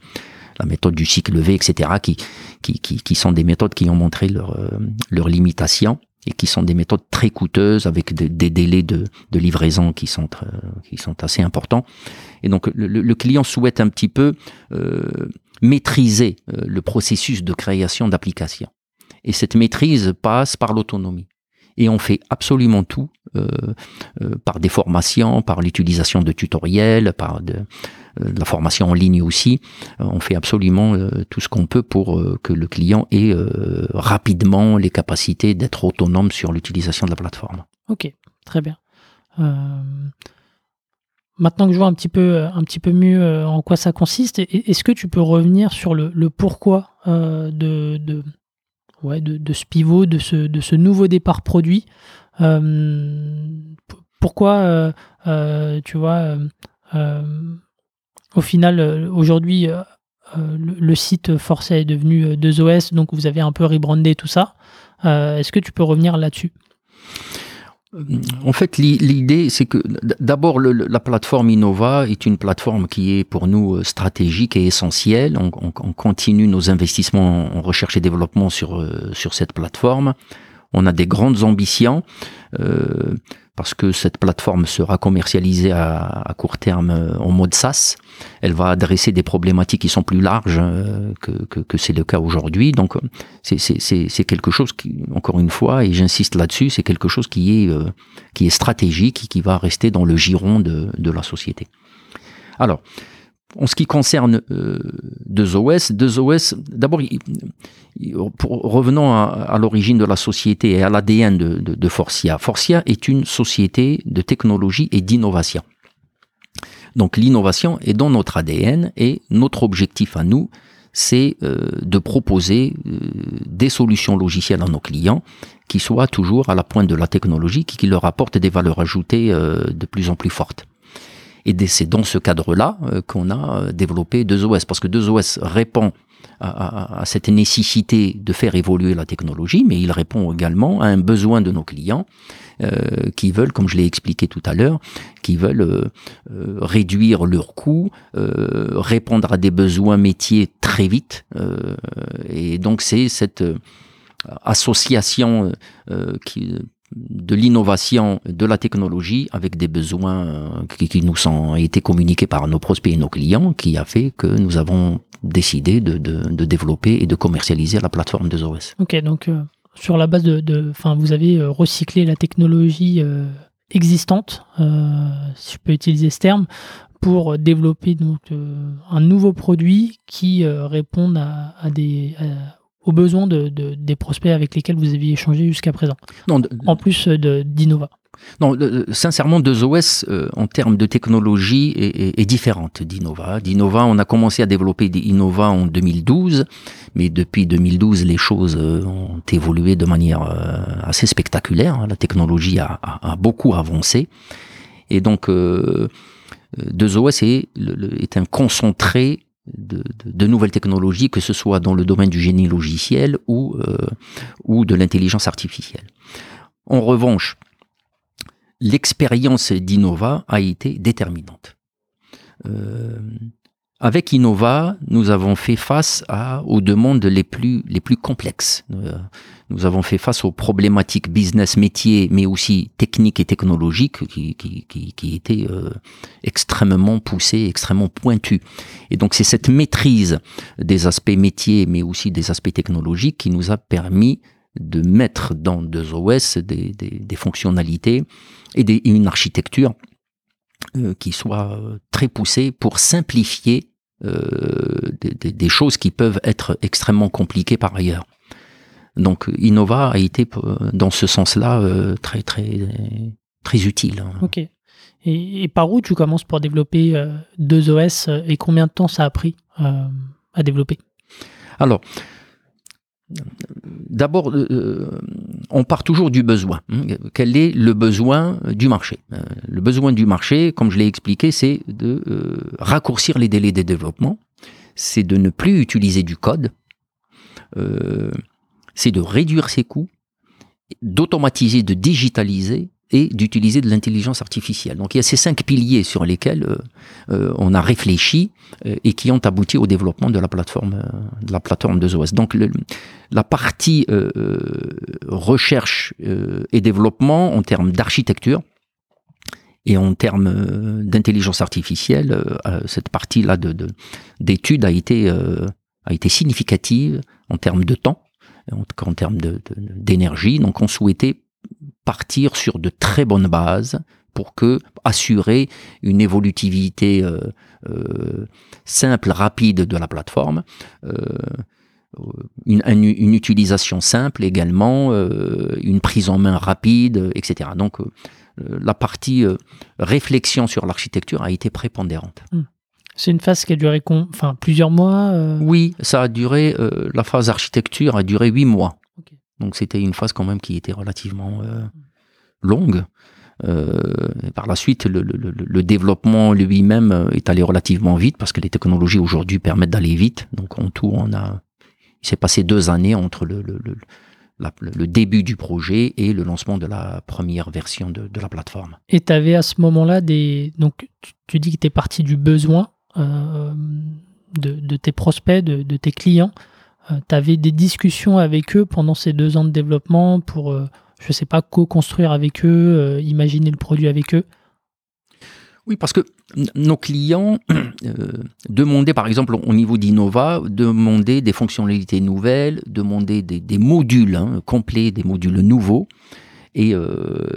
la méthode du cycle V, etc., qui, qui, qui, sont des méthodes qui ont montré leur, euh, leur limitation et qui sont des méthodes très coûteuses avec des délais de, de, livraison qui sont, qui sont assez importants. Et donc le, client souhaite un petit peu maîtriser le processus de création d'applications. Et cette maîtrise passe par l'autonomie. Et on fait absolument tout euh, euh, par des formations, par l'utilisation de tutoriels, par euh, la formation en ligne aussi. on fait absolument tout ce qu'on peut pour que le client ait rapidement les capacités d'être autonome sur l'utilisation de la plateforme. Ok, très bien. Maintenant que je vois un petit peu, un petit peu mieux en quoi ça consiste, est-ce que tu peux revenir sur le, pourquoi de, ouais, de, ce pivot, de ce, de ce nouveau départ produit. pourquoi, tu vois, au final, aujourd'hui, le, site Forcé est devenu 2OS, donc vous avez un peu rebrandé tout ça. Est-ce que tu peux revenir là-dessus? En fait, l'idée, c'est que d'abord, la plateforme Innova est une plateforme qui est pour nous euh, stratégique et essentielle. On, continue nos investissements en recherche et développement sur, euh, sur cette plateforme. On a des grandes ambitions. Euh, parce que cette plateforme sera commercialisée à, court terme euh, en mode SaaS. Elle va adresser des problématiques qui sont plus larges euh, que, que, c'est le cas aujourd'hui. Donc euh, c'est quelque chose qui, encore une fois, et j'insiste là-dessus, c'est quelque chose qui est, qui est stratégique et qui va rester dans le giron de, de la société. Alors, en ce qui concerne euh, 2OS, 2OS, d'abord, revenons à, l'origine de la société et à l'ADN de, Forcia. Forcia est une société de technologie et d'innovation. Donc l'innovation est dans notre ADN et notre objectif à nous, c'est euh, de proposer euh, des solutions logicielles à nos clients qui soient toujours à la pointe de la technologie, qui, leur apportent des valeurs ajoutées de plus en plus fortes. Et c'est dans ce cadre-là euh, qu'on a euh, développé 2OS, parce que 2OS répond à, cette nécessité de faire évoluer la technologie, mais il répond également à un besoin de nos clients euh, qui veulent, comme je l'ai expliqué tout à l'heure, qui veulent réduire leurs coûts, répondre à des besoins métiers très vite. et donc c'est cette association qui de l'innovation, de la technologie avec des besoins euh, qui, nous ont été communiqués par nos prospects et nos clients qui a fait que nous avons décidé de, développer et de commercialiser la plateforme des OS. Ok, donc euh, sur la base de, enfin, vous avez euh, recyclé la technologie existante, si je peux utiliser ce terme, pour développer donc un nouveau produit qui réponde à, à des aux besoins de, des prospects avec lesquels vous aviez échangé jusqu'à présent non, En plus d'Innova non, sincèrement, 2OS, euh, en termes de technologie, est, différente d'Innova. D'Innova, on a commencé à développer Innova en 2012, mais depuis 2012, les choses euh, ont évolué de manière euh, assez spectaculaire. Hein. La technologie a, beaucoup avancé. Et donc, 2OS est, est un concentré de, nouvelles technologies, que ce soit dans le domaine du génie logiciel ou, euh, ou de l'intelligence artificielle. En revanche, l'expérience d'Innova a été déterminante. Euh, avec Innova, nous avons fait face à, aux demandes les plus, les plus complexes. Euh, nous avons fait face aux problématiques business, métier, mais aussi techniques et technologiques qui, étaient euh, extrêmement poussées, extrêmement pointues. Et donc c'est cette maîtrise des aspects métiers, mais aussi des aspects technologiques qui nous a permis de mettre dans 2OS des, des, fonctionnalités et des, une architecture euh, qui soit très poussée pour simplifier euh, des, choses qui peuvent être extrêmement compliquées par ailleurs. Donc Innova a été euh, dans ce sens-là euh, très très très utile. Ok. Et, par où tu commences pour développer deux OS et combien de temps ça a pris à développer? Alors, D'abord, euh, euh, on part toujours du besoin. Hein. Quel est le besoin du marché? Euh, Le besoin du marché, comme je l'ai expliqué, c'est de raccourcir les délais de développement, c'est de ne plus utiliser du code, c'est de réduire ses coûts, d'automatiser, de digitaliser et d'utiliser de l'intelligence artificielle. Donc il y a ces cinq piliers sur lesquels euh, euh, on a réfléchi euh, et qui ont abouti au développement de la plateforme de la plateforme de ZOS. Donc la partie recherche et développement en termes d'architecture et en termes d'intelligence artificielle, cette partie-là de, d'études a été a été significative en termes de temps, en, termes d'énergie. Donc on souhaitait partir sur de très bonnes bases pour assurer une évolutivité euh, euh, simple, rapide de la plateforme, euh, une, utilisation simple également, une prise en main rapide, etc. Donc la partie réflexion sur l'architecture a été prépondérante. Hmm. C'est une phase qui a duré enfin, plusieurs mois Oui, ça a duré, la phase architecture a duré huit mois. Donc c'était une phase quand même qui était relativement longue. par la suite, le, le développement lui-même est allé relativement vite parce que les technologies aujourd'hui permettent d'aller vite. Donc en tout, on a, il s'est passé deux années entre le, le début du projet et le lancement de la première version de, la plateforme. Et tu avais à ce moment-là des. Donc, tu, dis que tu es parti du besoin euh, de, tes prospects, de, tes clients. Euh, tu avais des discussions avec eux pendant ces deux ans de développement pour, euh, je ne sais pas, co-construire avec eux, imaginer le produit avec eux oui, parce que nos clients euh, demandaient, par exemple, au niveau d'Innova, demandaient des fonctionnalités nouvelles, demandaient des, modules hein, complets, des modules nouveaux, et euh,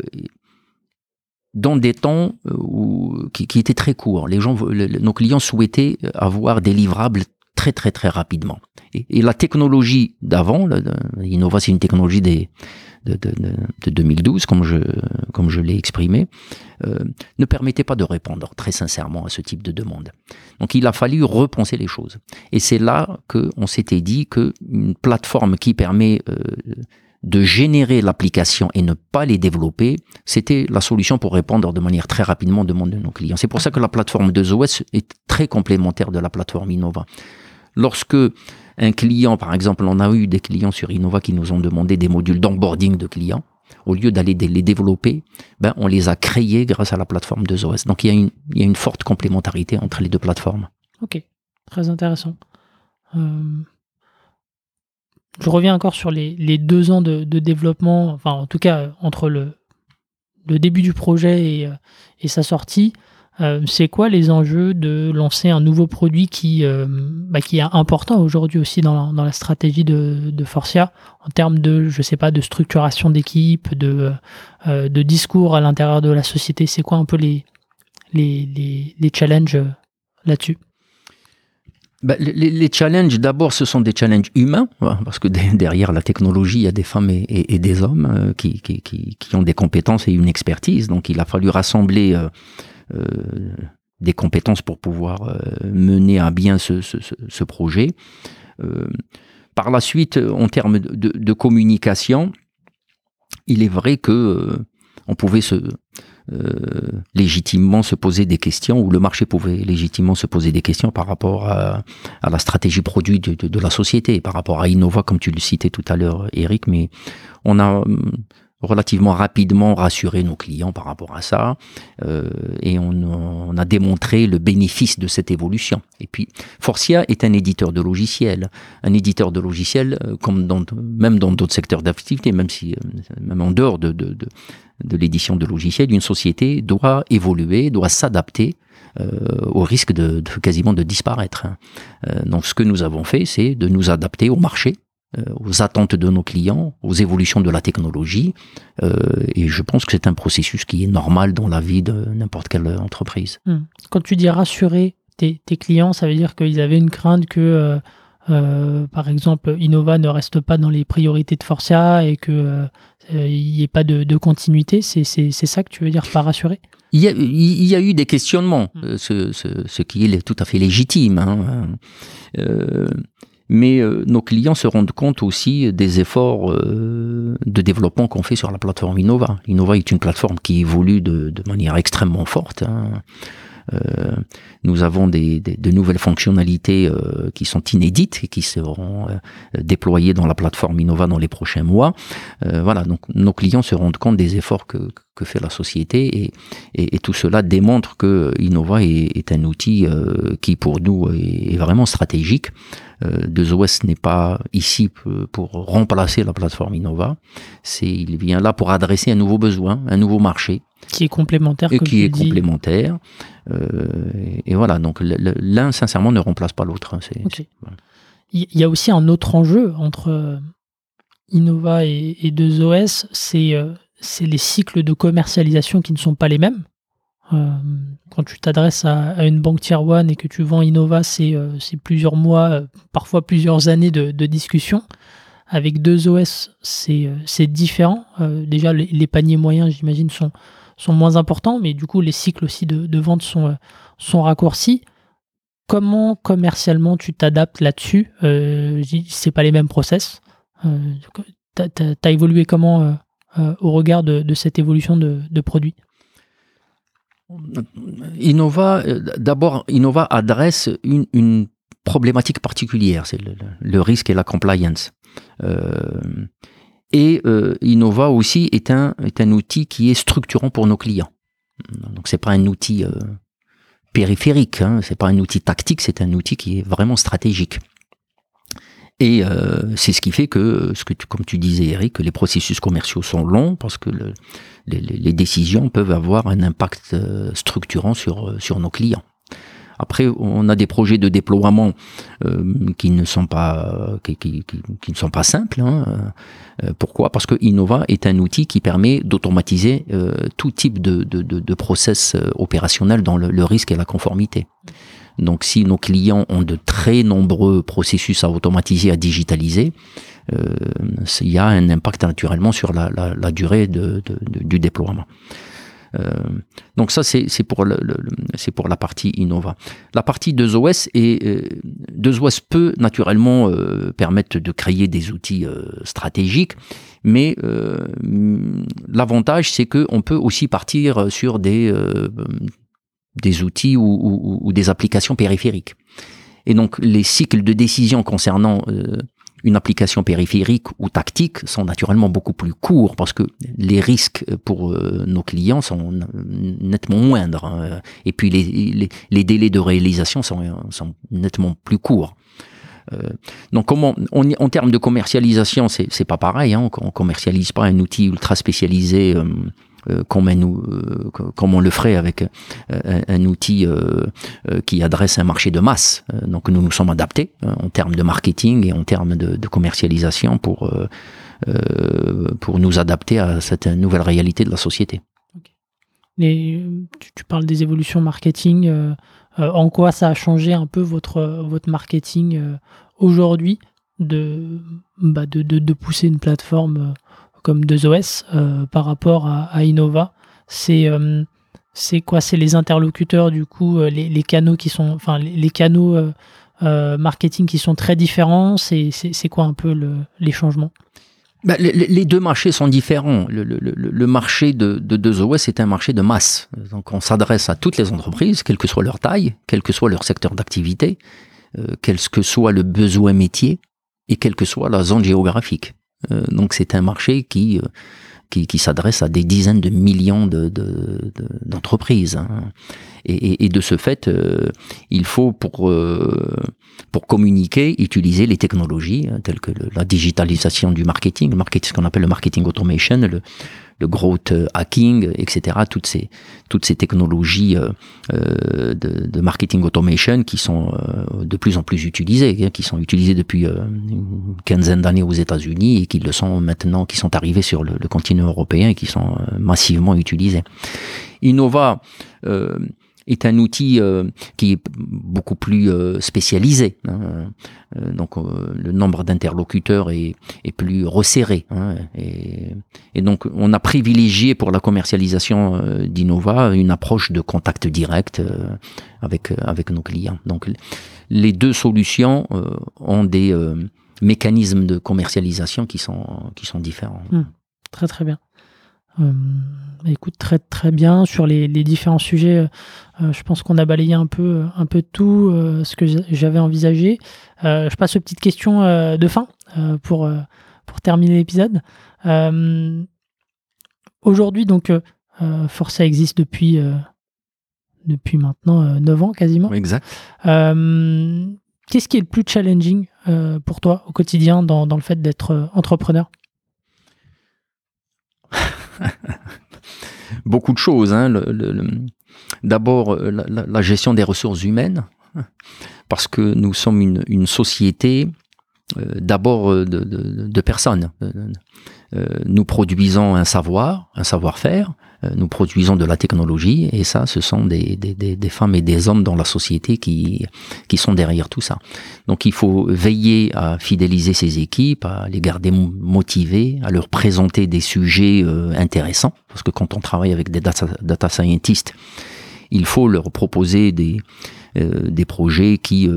dans des temps euh, qui, étaient très courts. Les gens, nos clients souhaitaient avoir des livrables très très très rapidement. Et, la technologie d'avant, Innova, c'est une technologie des de, 2012, comme je, comme je l'ai exprimé, euh, ne permettait pas de répondre très sincèrement à ce type de demande. Donc il a fallu repenser les choses. Et c'est là qu'on s'était dit qu'une plateforme qui permet euh, de générer l'application et ne pas les développer, c'était la solution pour répondre de manière très rapidement aux demandes de nos clients. C'est pour ça que la plateforme 2OS est très complémentaire de la plateforme Innova. Lorsque un client, par exemple, on a eu des clients sur Innova qui nous ont demandé des modules d'onboarding de clients. Au lieu d'aller les développer, ben, on les a créés grâce à la plateforme de OS. Donc il y, a une, il y a une forte complémentarité entre les deux plateformes. Ok, très intéressant. Euh, je reviens encore sur les, deux ans de, développement, enfin en tout cas entre le, début du projet et, euh, sa sortie. Euh, c'est quoi les enjeux de lancer un nouveau produit qui, euh, bah, est important aujourd'hui aussi dans la, stratégie de, Forcia en termes de, je sais pas, de structuration d'équipe, de, euh, discours à l'intérieur de la société? C'est quoi un peu les challenges là-dessus? Bah, les, challenges, d'abord, ce sont des challenges humains, parce que derrière la technologie, il y a des femmes et, des hommes qui, qui, qui, qui, ont des compétences et une expertise. Donc, il a fallu rassembler euh, des compétences pour pouvoir euh, mener à bien ce, projet. Euh, par la suite, en termes de, communication, il est vrai que on pouvait se, légitimement se poser des questions, ou le marché pouvait légitimement se poser des questions par rapport à, la stratégie produit de, de, la société, par rapport à Innova, comme tu le citais tout à l'heure, Eric, mais on a relativement rapidement rassurer nos clients par rapport à ça euh, et on, on, a démontré le bénéfice de cette évolution. Et puis Forcia est un éditeur de logiciels, un éditeur de logiciels euh, comme dans, même dans d'autres secteurs d'activité, même si euh, même en dehors de, de, de, l'édition de logiciels, une société doit évoluer, doit s'adapter au risque de, quasiment de disparaître. Donc ce que nous avons fait, c'est de nous adapter au marché aux attentes de nos clients, aux évolutions de la technologie. Euh, et je pense que c'est un processus qui est normal dans la vie de n'importe quelle entreprise. Hmm. Quand tu dis rassurer tes, clients, ça veut dire qu'ils avaient une crainte que, euh, par exemple, Innova ne reste pas dans les priorités de Forcia et qu'il n'y ait pas de, continuité. C'est ça que tu veux dire par rassurer? Il y, a, il y, a, eu des questionnements, hmm. ce, ce, ce, qui est tout à fait légitime. Hein mais euh, nos clients se rendent compte aussi des efforts euh, de développement qu'on fait sur la plateforme Innova. Innova est une plateforme qui évolue de, manière extrêmement forte. Hein. Euh, nous avons des, des, de nouvelles fonctionnalités euh, qui sont inédites et qui seront euh, déployées dans la plateforme Innova dans les prochains mois. voilà, donc nos clients se rendent compte des efforts que, que fait la société et, et, tout cela démontre que Innova est, est un outil qui pour nous est, vraiment stratégique. Euh, 2OS n'est pas ici pour remplacer la plateforme Innova, c'est il vient là pour adresser un nouveau besoin, un nouveau marché qui est complémentaire. Et qui est complémentaire. Euh, et, voilà, donc l'un, sincèrement, ne remplace pas l'autre. Hein, il y a aussi un autre enjeu entre euh, Innova et, 2OS, euh, c'est les cycles de commercialisation qui ne sont pas les mêmes. quand tu t'adresses à, une banque tier 1 et que tu vends Innova, c'est plusieurs mois, parfois plusieurs années de, discussion. Avec 2OS, c'est différent. déjà, les paniers moyens, j'imagine, sont, sont moins importants, mais du coup, les cycles aussi de, vente sont, euh, sont raccourcis. Comment commercialement tu t'adaptes là-dessus euh, C'est pas les mêmes process. Euh, tu as, évolué comment au regard de, cette évolution de, de produits Innova, d'abord, Innova adresse une, problématique particulière, c'est le, risque et la compliance. Et Innova aussi est un, est un outil qui est structurant pour nos clients. Donc c'est pas un outil périphérique. Hein. C'est pas un outil tactique, c'est un outil qui est vraiment stratégique. Et euh, c'est ce qui fait que, ce que comme tu disais Eric, que les processus commerciaux sont longs parce que les, décisions peuvent avoir un impact euh, structurant sur, euh, sur nos clients. Après, on a des projets de déploiement euh, qui ne sont pas simples. Hein. Euh, pourquoi? Parce que Innova est un outil qui permet d'automatiser euh, tout type de, de, process opérationnel dans le, risque et la conformité. Donc, si nos clients ont de très nombreux processus à automatiser, à digitaliser, euh, il y a un impact naturellement sur la, durée du déploiement. Euh, donc ça, c'est pour, le, c'est pour la partie Innova. La partie 2OS, et, 2OS euh, peut naturellement euh, permettre de créer des outils stratégiques, mais l'avantage, c'est qu'on peut aussi partir sur des, des outils ou, ou, des applications périphériques. Et donc les cycles de décision concernant une application périphérique ou tactique sont naturellement beaucoup plus courts parce que les risques pour euh, nos clients sont nettement moindres. Hein. Et puis les, délais de réalisation sont, nettement plus courts. Euh, donc comment, en termes de commercialisation, c'est pas pareil. Hein, on, commercialise pas un outil ultra spécialisé euh, comme, euh, comme, on le ferait avec euh, un, outil qui adresse un marché de masse. Donc nous nous sommes adaptés en termes de marketing et en termes de, commercialisation pour, pour nous adapter à cette nouvelle réalité de la société. Tu, parles des évolutions marketing. en quoi ça a changé un peu votre, votre marketing aujourd'hui bah de, de, de, pousser une plateforme comme 2OS euh, par rapport à, Innova. C'est euh, c'est quoi? C'est les interlocuteurs du coup, euh, les, canaux qui sont, enfin les, canaux marketing qui sont très différents. C'est quoi un peu le, les changements? Bah, les, deux marchés sont différents. Le, le, le marché de, de 2OS est un marché de masse. Donc on s'adresse à toutes les entreprises, quelle que soit leur taille, quel que soit leur secteur d'activité, quel que soit le besoin métier et quelle que soit la zone géographique. Euh, donc c'est un marché qui, euh, qui, qui s'adresse à des dizaines de millions d'entreprises. De, de, hein. et, et, de ce fait, euh, il faut pour, pour communiquer utiliser les technologies hein, telles que la digitalisation du marketing, le marketing, ce qu'on appelle le marketing automation, le, le growth hacking, etc. Toutes ces, toutes ces technologies euh, euh, de, de, marketing automation qui sont euh, de plus en plus utilisées, hein, qui sont utilisées depuis une quinzaine d'années aux États-Unis et qui le sont maintenant, qui sont arrivées sur le, le continent européen et qui sont massivement utilisées. Innova est un outil euh, qui est beaucoup plus euh, spécialisé. Hein. Euh, donc le nombre d'interlocuteurs est, est, plus resserré. Hein. Et, donc on a privilégié pour la commercialisation d'Innova une approche de contact direct avec, avec nos clients. Donc les deux solutions ont des mécanismes de commercialisation qui sont, qui sont différents. Mmh. Très très bien. Euh, écoute, très très bien sur les, différents sujets. Euh, je pense qu'on a balayé un peu, un peu tout euh, ce que j'avais envisagé. je passe aux petites questions de fin pour, pour terminer l'épisode. Aujourd'hui, donc, Forza existe depuis, depuis maintenant 9 ans quasiment. Exact. Qu'est-ce qui est le plus challenging pour toi au quotidien dans, dans le fait d'être entrepreneur? Beaucoup de choses. Hein. D'abord, euh, la, gestion des ressources humaines, parce que nous sommes une, société euh, d'abord euh, de, personnes. nous produisons un savoir, un savoir-faire, nous produisons de la technologie et ça, ce sont des, des, des, femmes et des hommes dans la société qui, qui sont derrière tout ça. Donc il faut veiller à fidéliser ces équipes, à les garder motivées, à leur présenter des sujets euh, intéressants, parce que quand on travaille avec des data, data scientists, il faut leur proposer des, des projets qui,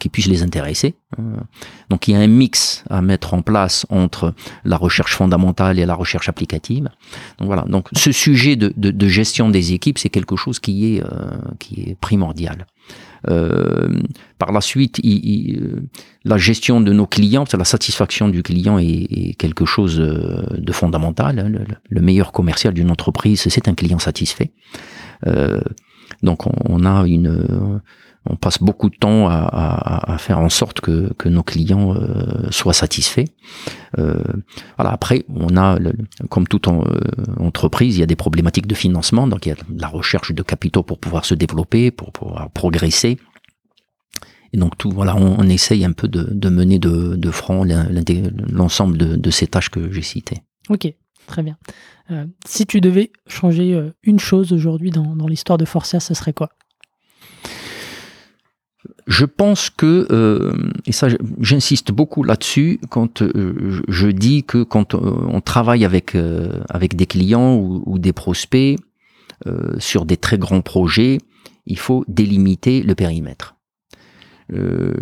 qui puissent les intéresser. Hein. Donc il y a un mix à mettre en place entre la recherche fondamentale et la recherche applicative. Donc voilà. Donc ce sujet de, de, de gestion des équipes, c'est quelque chose qui est, qui est primordial. Euh, par la suite, il, la gestion de nos clients, la satisfaction du client est, quelque chose euh, de fondamental. Hein. Le, meilleur commercial d'une entreprise, c'est un client satisfait. Euh, donc on, a une, on passe beaucoup de temps à, faire en sorte que, nos clients soient satisfaits. voilà. Après, on a, comme toute entreprise, il y a des problématiques de financement, donc il y a la recherche de capitaux pour pouvoir se développer, pour pouvoir progresser. Et donc tout, voilà, on, essaye un peu de, mener de, front l'ensemble de, ces tâches que j'ai citées. Très bien. Euh, si tu devais changer euh, une chose aujourd'hui dans, l'histoire de Forcia, ce serait quoi? Je pense que, euh, et ça j'insiste beaucoup là-dessus, quand je dis que quand on travaille avec, avec des clients ou des prospects sur des très grands projets, il faut délimiter le périmètre. Euh,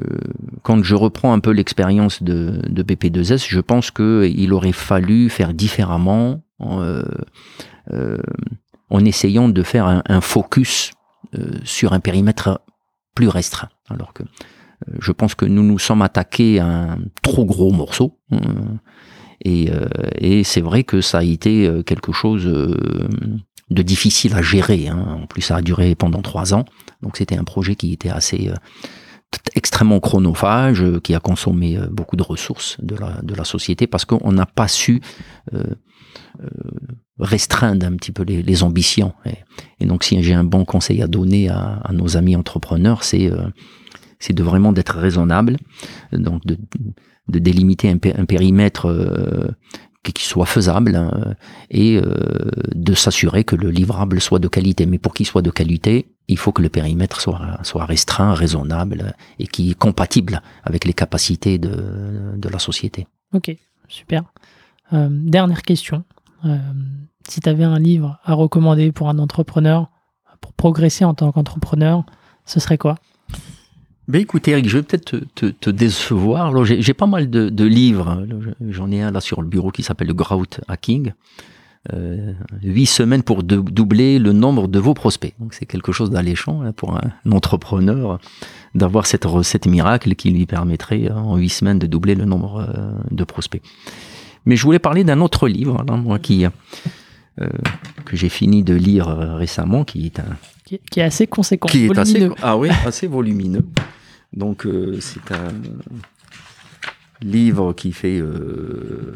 quand je reprends un peu l'expérience de, de, BP2S, je pense qu'il aurait fallu faire différemment euh, euh, en essayant de faire un, focus sur un périmètre plus restreint. Alors que je pense que nous nous sommes attaqués à un trop gros morceau. et, et c'est vrai que ça a été quelque chose de difficile à gérer. Hein. En plus, ça a duré pendant trois ans. Donc c'était un projet qui était assez extrêmement chronophage, euh, qui a consommé euh, beaucoup de ressources de la, société parce qu'on n'a pas su euh, restreindre un petit peu les, ambitions. Et, donc si j'ai un bon conseil à donner à, nos amis entrepreneurs, c'est de vraiment d'être raisonnable, donc de, délimiter un périmètre qui soit faisable hein, et euh, de s'assurer que le livrable soit de qualité. Mais pour qu'il soit de qualité, il faut que le périmètre soit, restreint, raisonnable et qui est compatible avec les capacités de, de la société. Ok, super. Euh, dernière question. Euh, si tu avais un livre à recommander pour un entrepreneur, pour progresser en tant qu'entrepreneur, ce serait quoi? Ben écoute Eric, je vais peut-être te, te, décevoir. J'ai pas mal de, de livres. J'en ai un là sur le bureau qui s'appelle le Growth Hacking. Euh, semaines pour doubler le nombre de vos prospects. Donc c'est quelque chose d'alléchant hein, pour un, entrepreneur d'avoir cette recette miracle qui lui permettrait en huit semaines de doubler le nombre euh, de prospects. Mais je voulais parler d'un autre livre, là, moi qui euh, que j'ai fini de lire euh, récemment, qui est un qui est, assez conséquent, qui est assez, ah oui, assez volumineux. Donc euh, c'est un livre qui fait. Euh,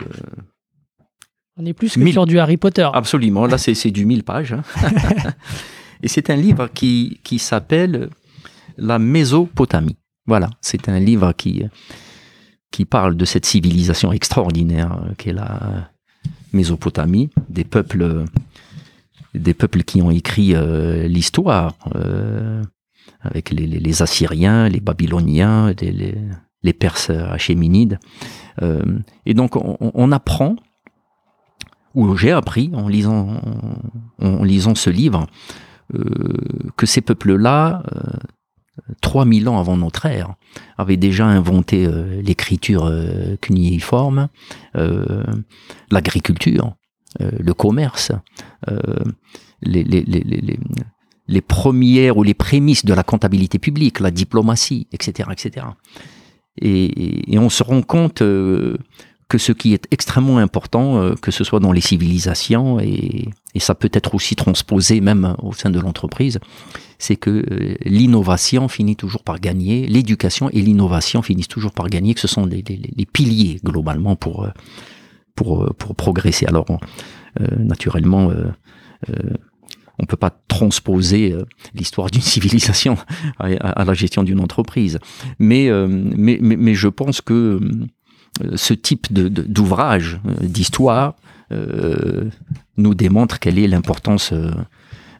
On est plus que sur du Harry Potter. Absolument, là c'est du 1000 pages. Hein. Et c'est un livre qui, qui s'appelle La Mésopotamie. Voilà, c'est un livre qui, qui parle de cette civilisation extraordinaire qu'est la Mésopotamie, des peuples, des peuples qui ont écrit euh, l'histoire. Euh, avec les, Assyriens, les Babyloniens, les, les, Perses achéminides. Euh, et donc on, apprend, ou j'ai appris en lisant, en, lisant ce livre, que ces peuples-là, 3000 euh, ans avant notre ère, avaient déjà inventé l'écriture cunéiforme, l'agriculture, le commerce, les, les, les, les premières ou les prémices de la comptabilité publique, la diplomatie, etc., etc. Et, on se rend compte euh, que ce qui est extrêmement important, euh, que ce soit dans les civilisations, et, ça peut être aussi transposé même au sein de l'entreprise, c'est que euh, l'innovation finit toujours par gagner, l'éducation et l'innovation finissent toujours par gagner, que ce sont les, piliers globalement pour, pour, pour progresser. Alors, naturellement, on peut pas transposer euh, l'histoire d'une civilisation à, la gestion d'une entreprise. Mais, euh, mais, mais, je pense que euh, ce type d'ouvrage, d'histoire, nous démontre quelle est l'importance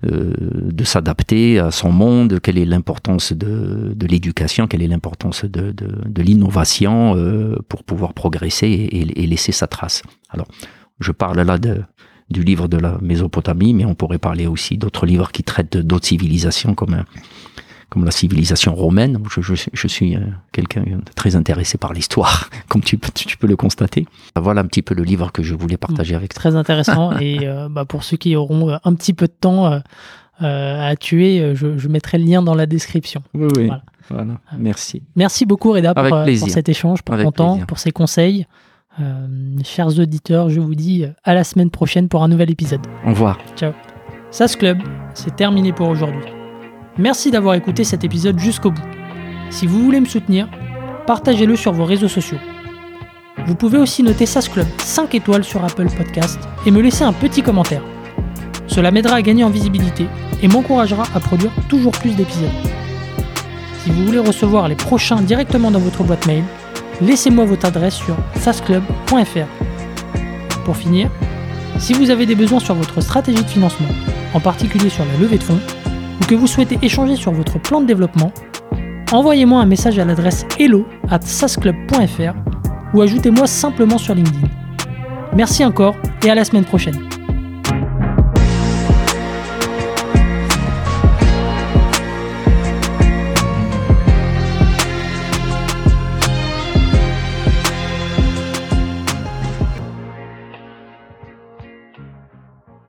de s'adapter à son monde, quelle est l'importance de, l'éducation, quelle est l'importance de, l'innovation pour pouvoir progresser et, et, laisser sa trace. Alors, je parle là de, du livre de la Mésopotamie, mais on pourrait parler aussi d'autres livres qui traitent d'autres civilisations comme, comme la civilisation romaine. Je, suis euh, quelqu'un de très intéressé par l'histoire, comme tu, tu, peux le constater. Voilà un petit peu le livre que je voulais partager avec toi. Très intéressant. et euh, bah, pour ceux qui auront un petit peu de temps à tuer, je, mettrai le lien dans la description. Oui, oui. Voilà. Merci. Merci beaucoup, Reda, pour, cet échange, pour ton temps, pour ces conseils. chers auditeurs, je vous dis à la semaine prochaine pour un nouvel épisode. Au revoir. Ciao. SAS Club, c'est terminé pour aujourd'hui. Merci d'avoir écouté cet épisode jusqu'au bout. Si vous voulez me soutenir, partagez-le sur vos réseaux sociaux. Vous pouvez aussi noter SAS Club 5 étoiles sur Apple Podcast et me laisser un petit commentaire. Cela m'aidera à gagner en visibilité et m'encouragera à produire toujours plus d'épisodes. Si vous voulez recevoir les prochains directement dans votre boîte mail, laissez-moi votre adresse sur sasclub.fr. Pour finir, si vous avez des besoins sur votre stratégie de financement, en particulier sur la levée de fonds, ou que vous souhaitez échanger sur votre plan de développement, envoyez-moi un message à l'adresse hello at sasclub.fr ou ajoutez-moi simplement sur LinkedIn. Merci encore et à la semaine prochaine.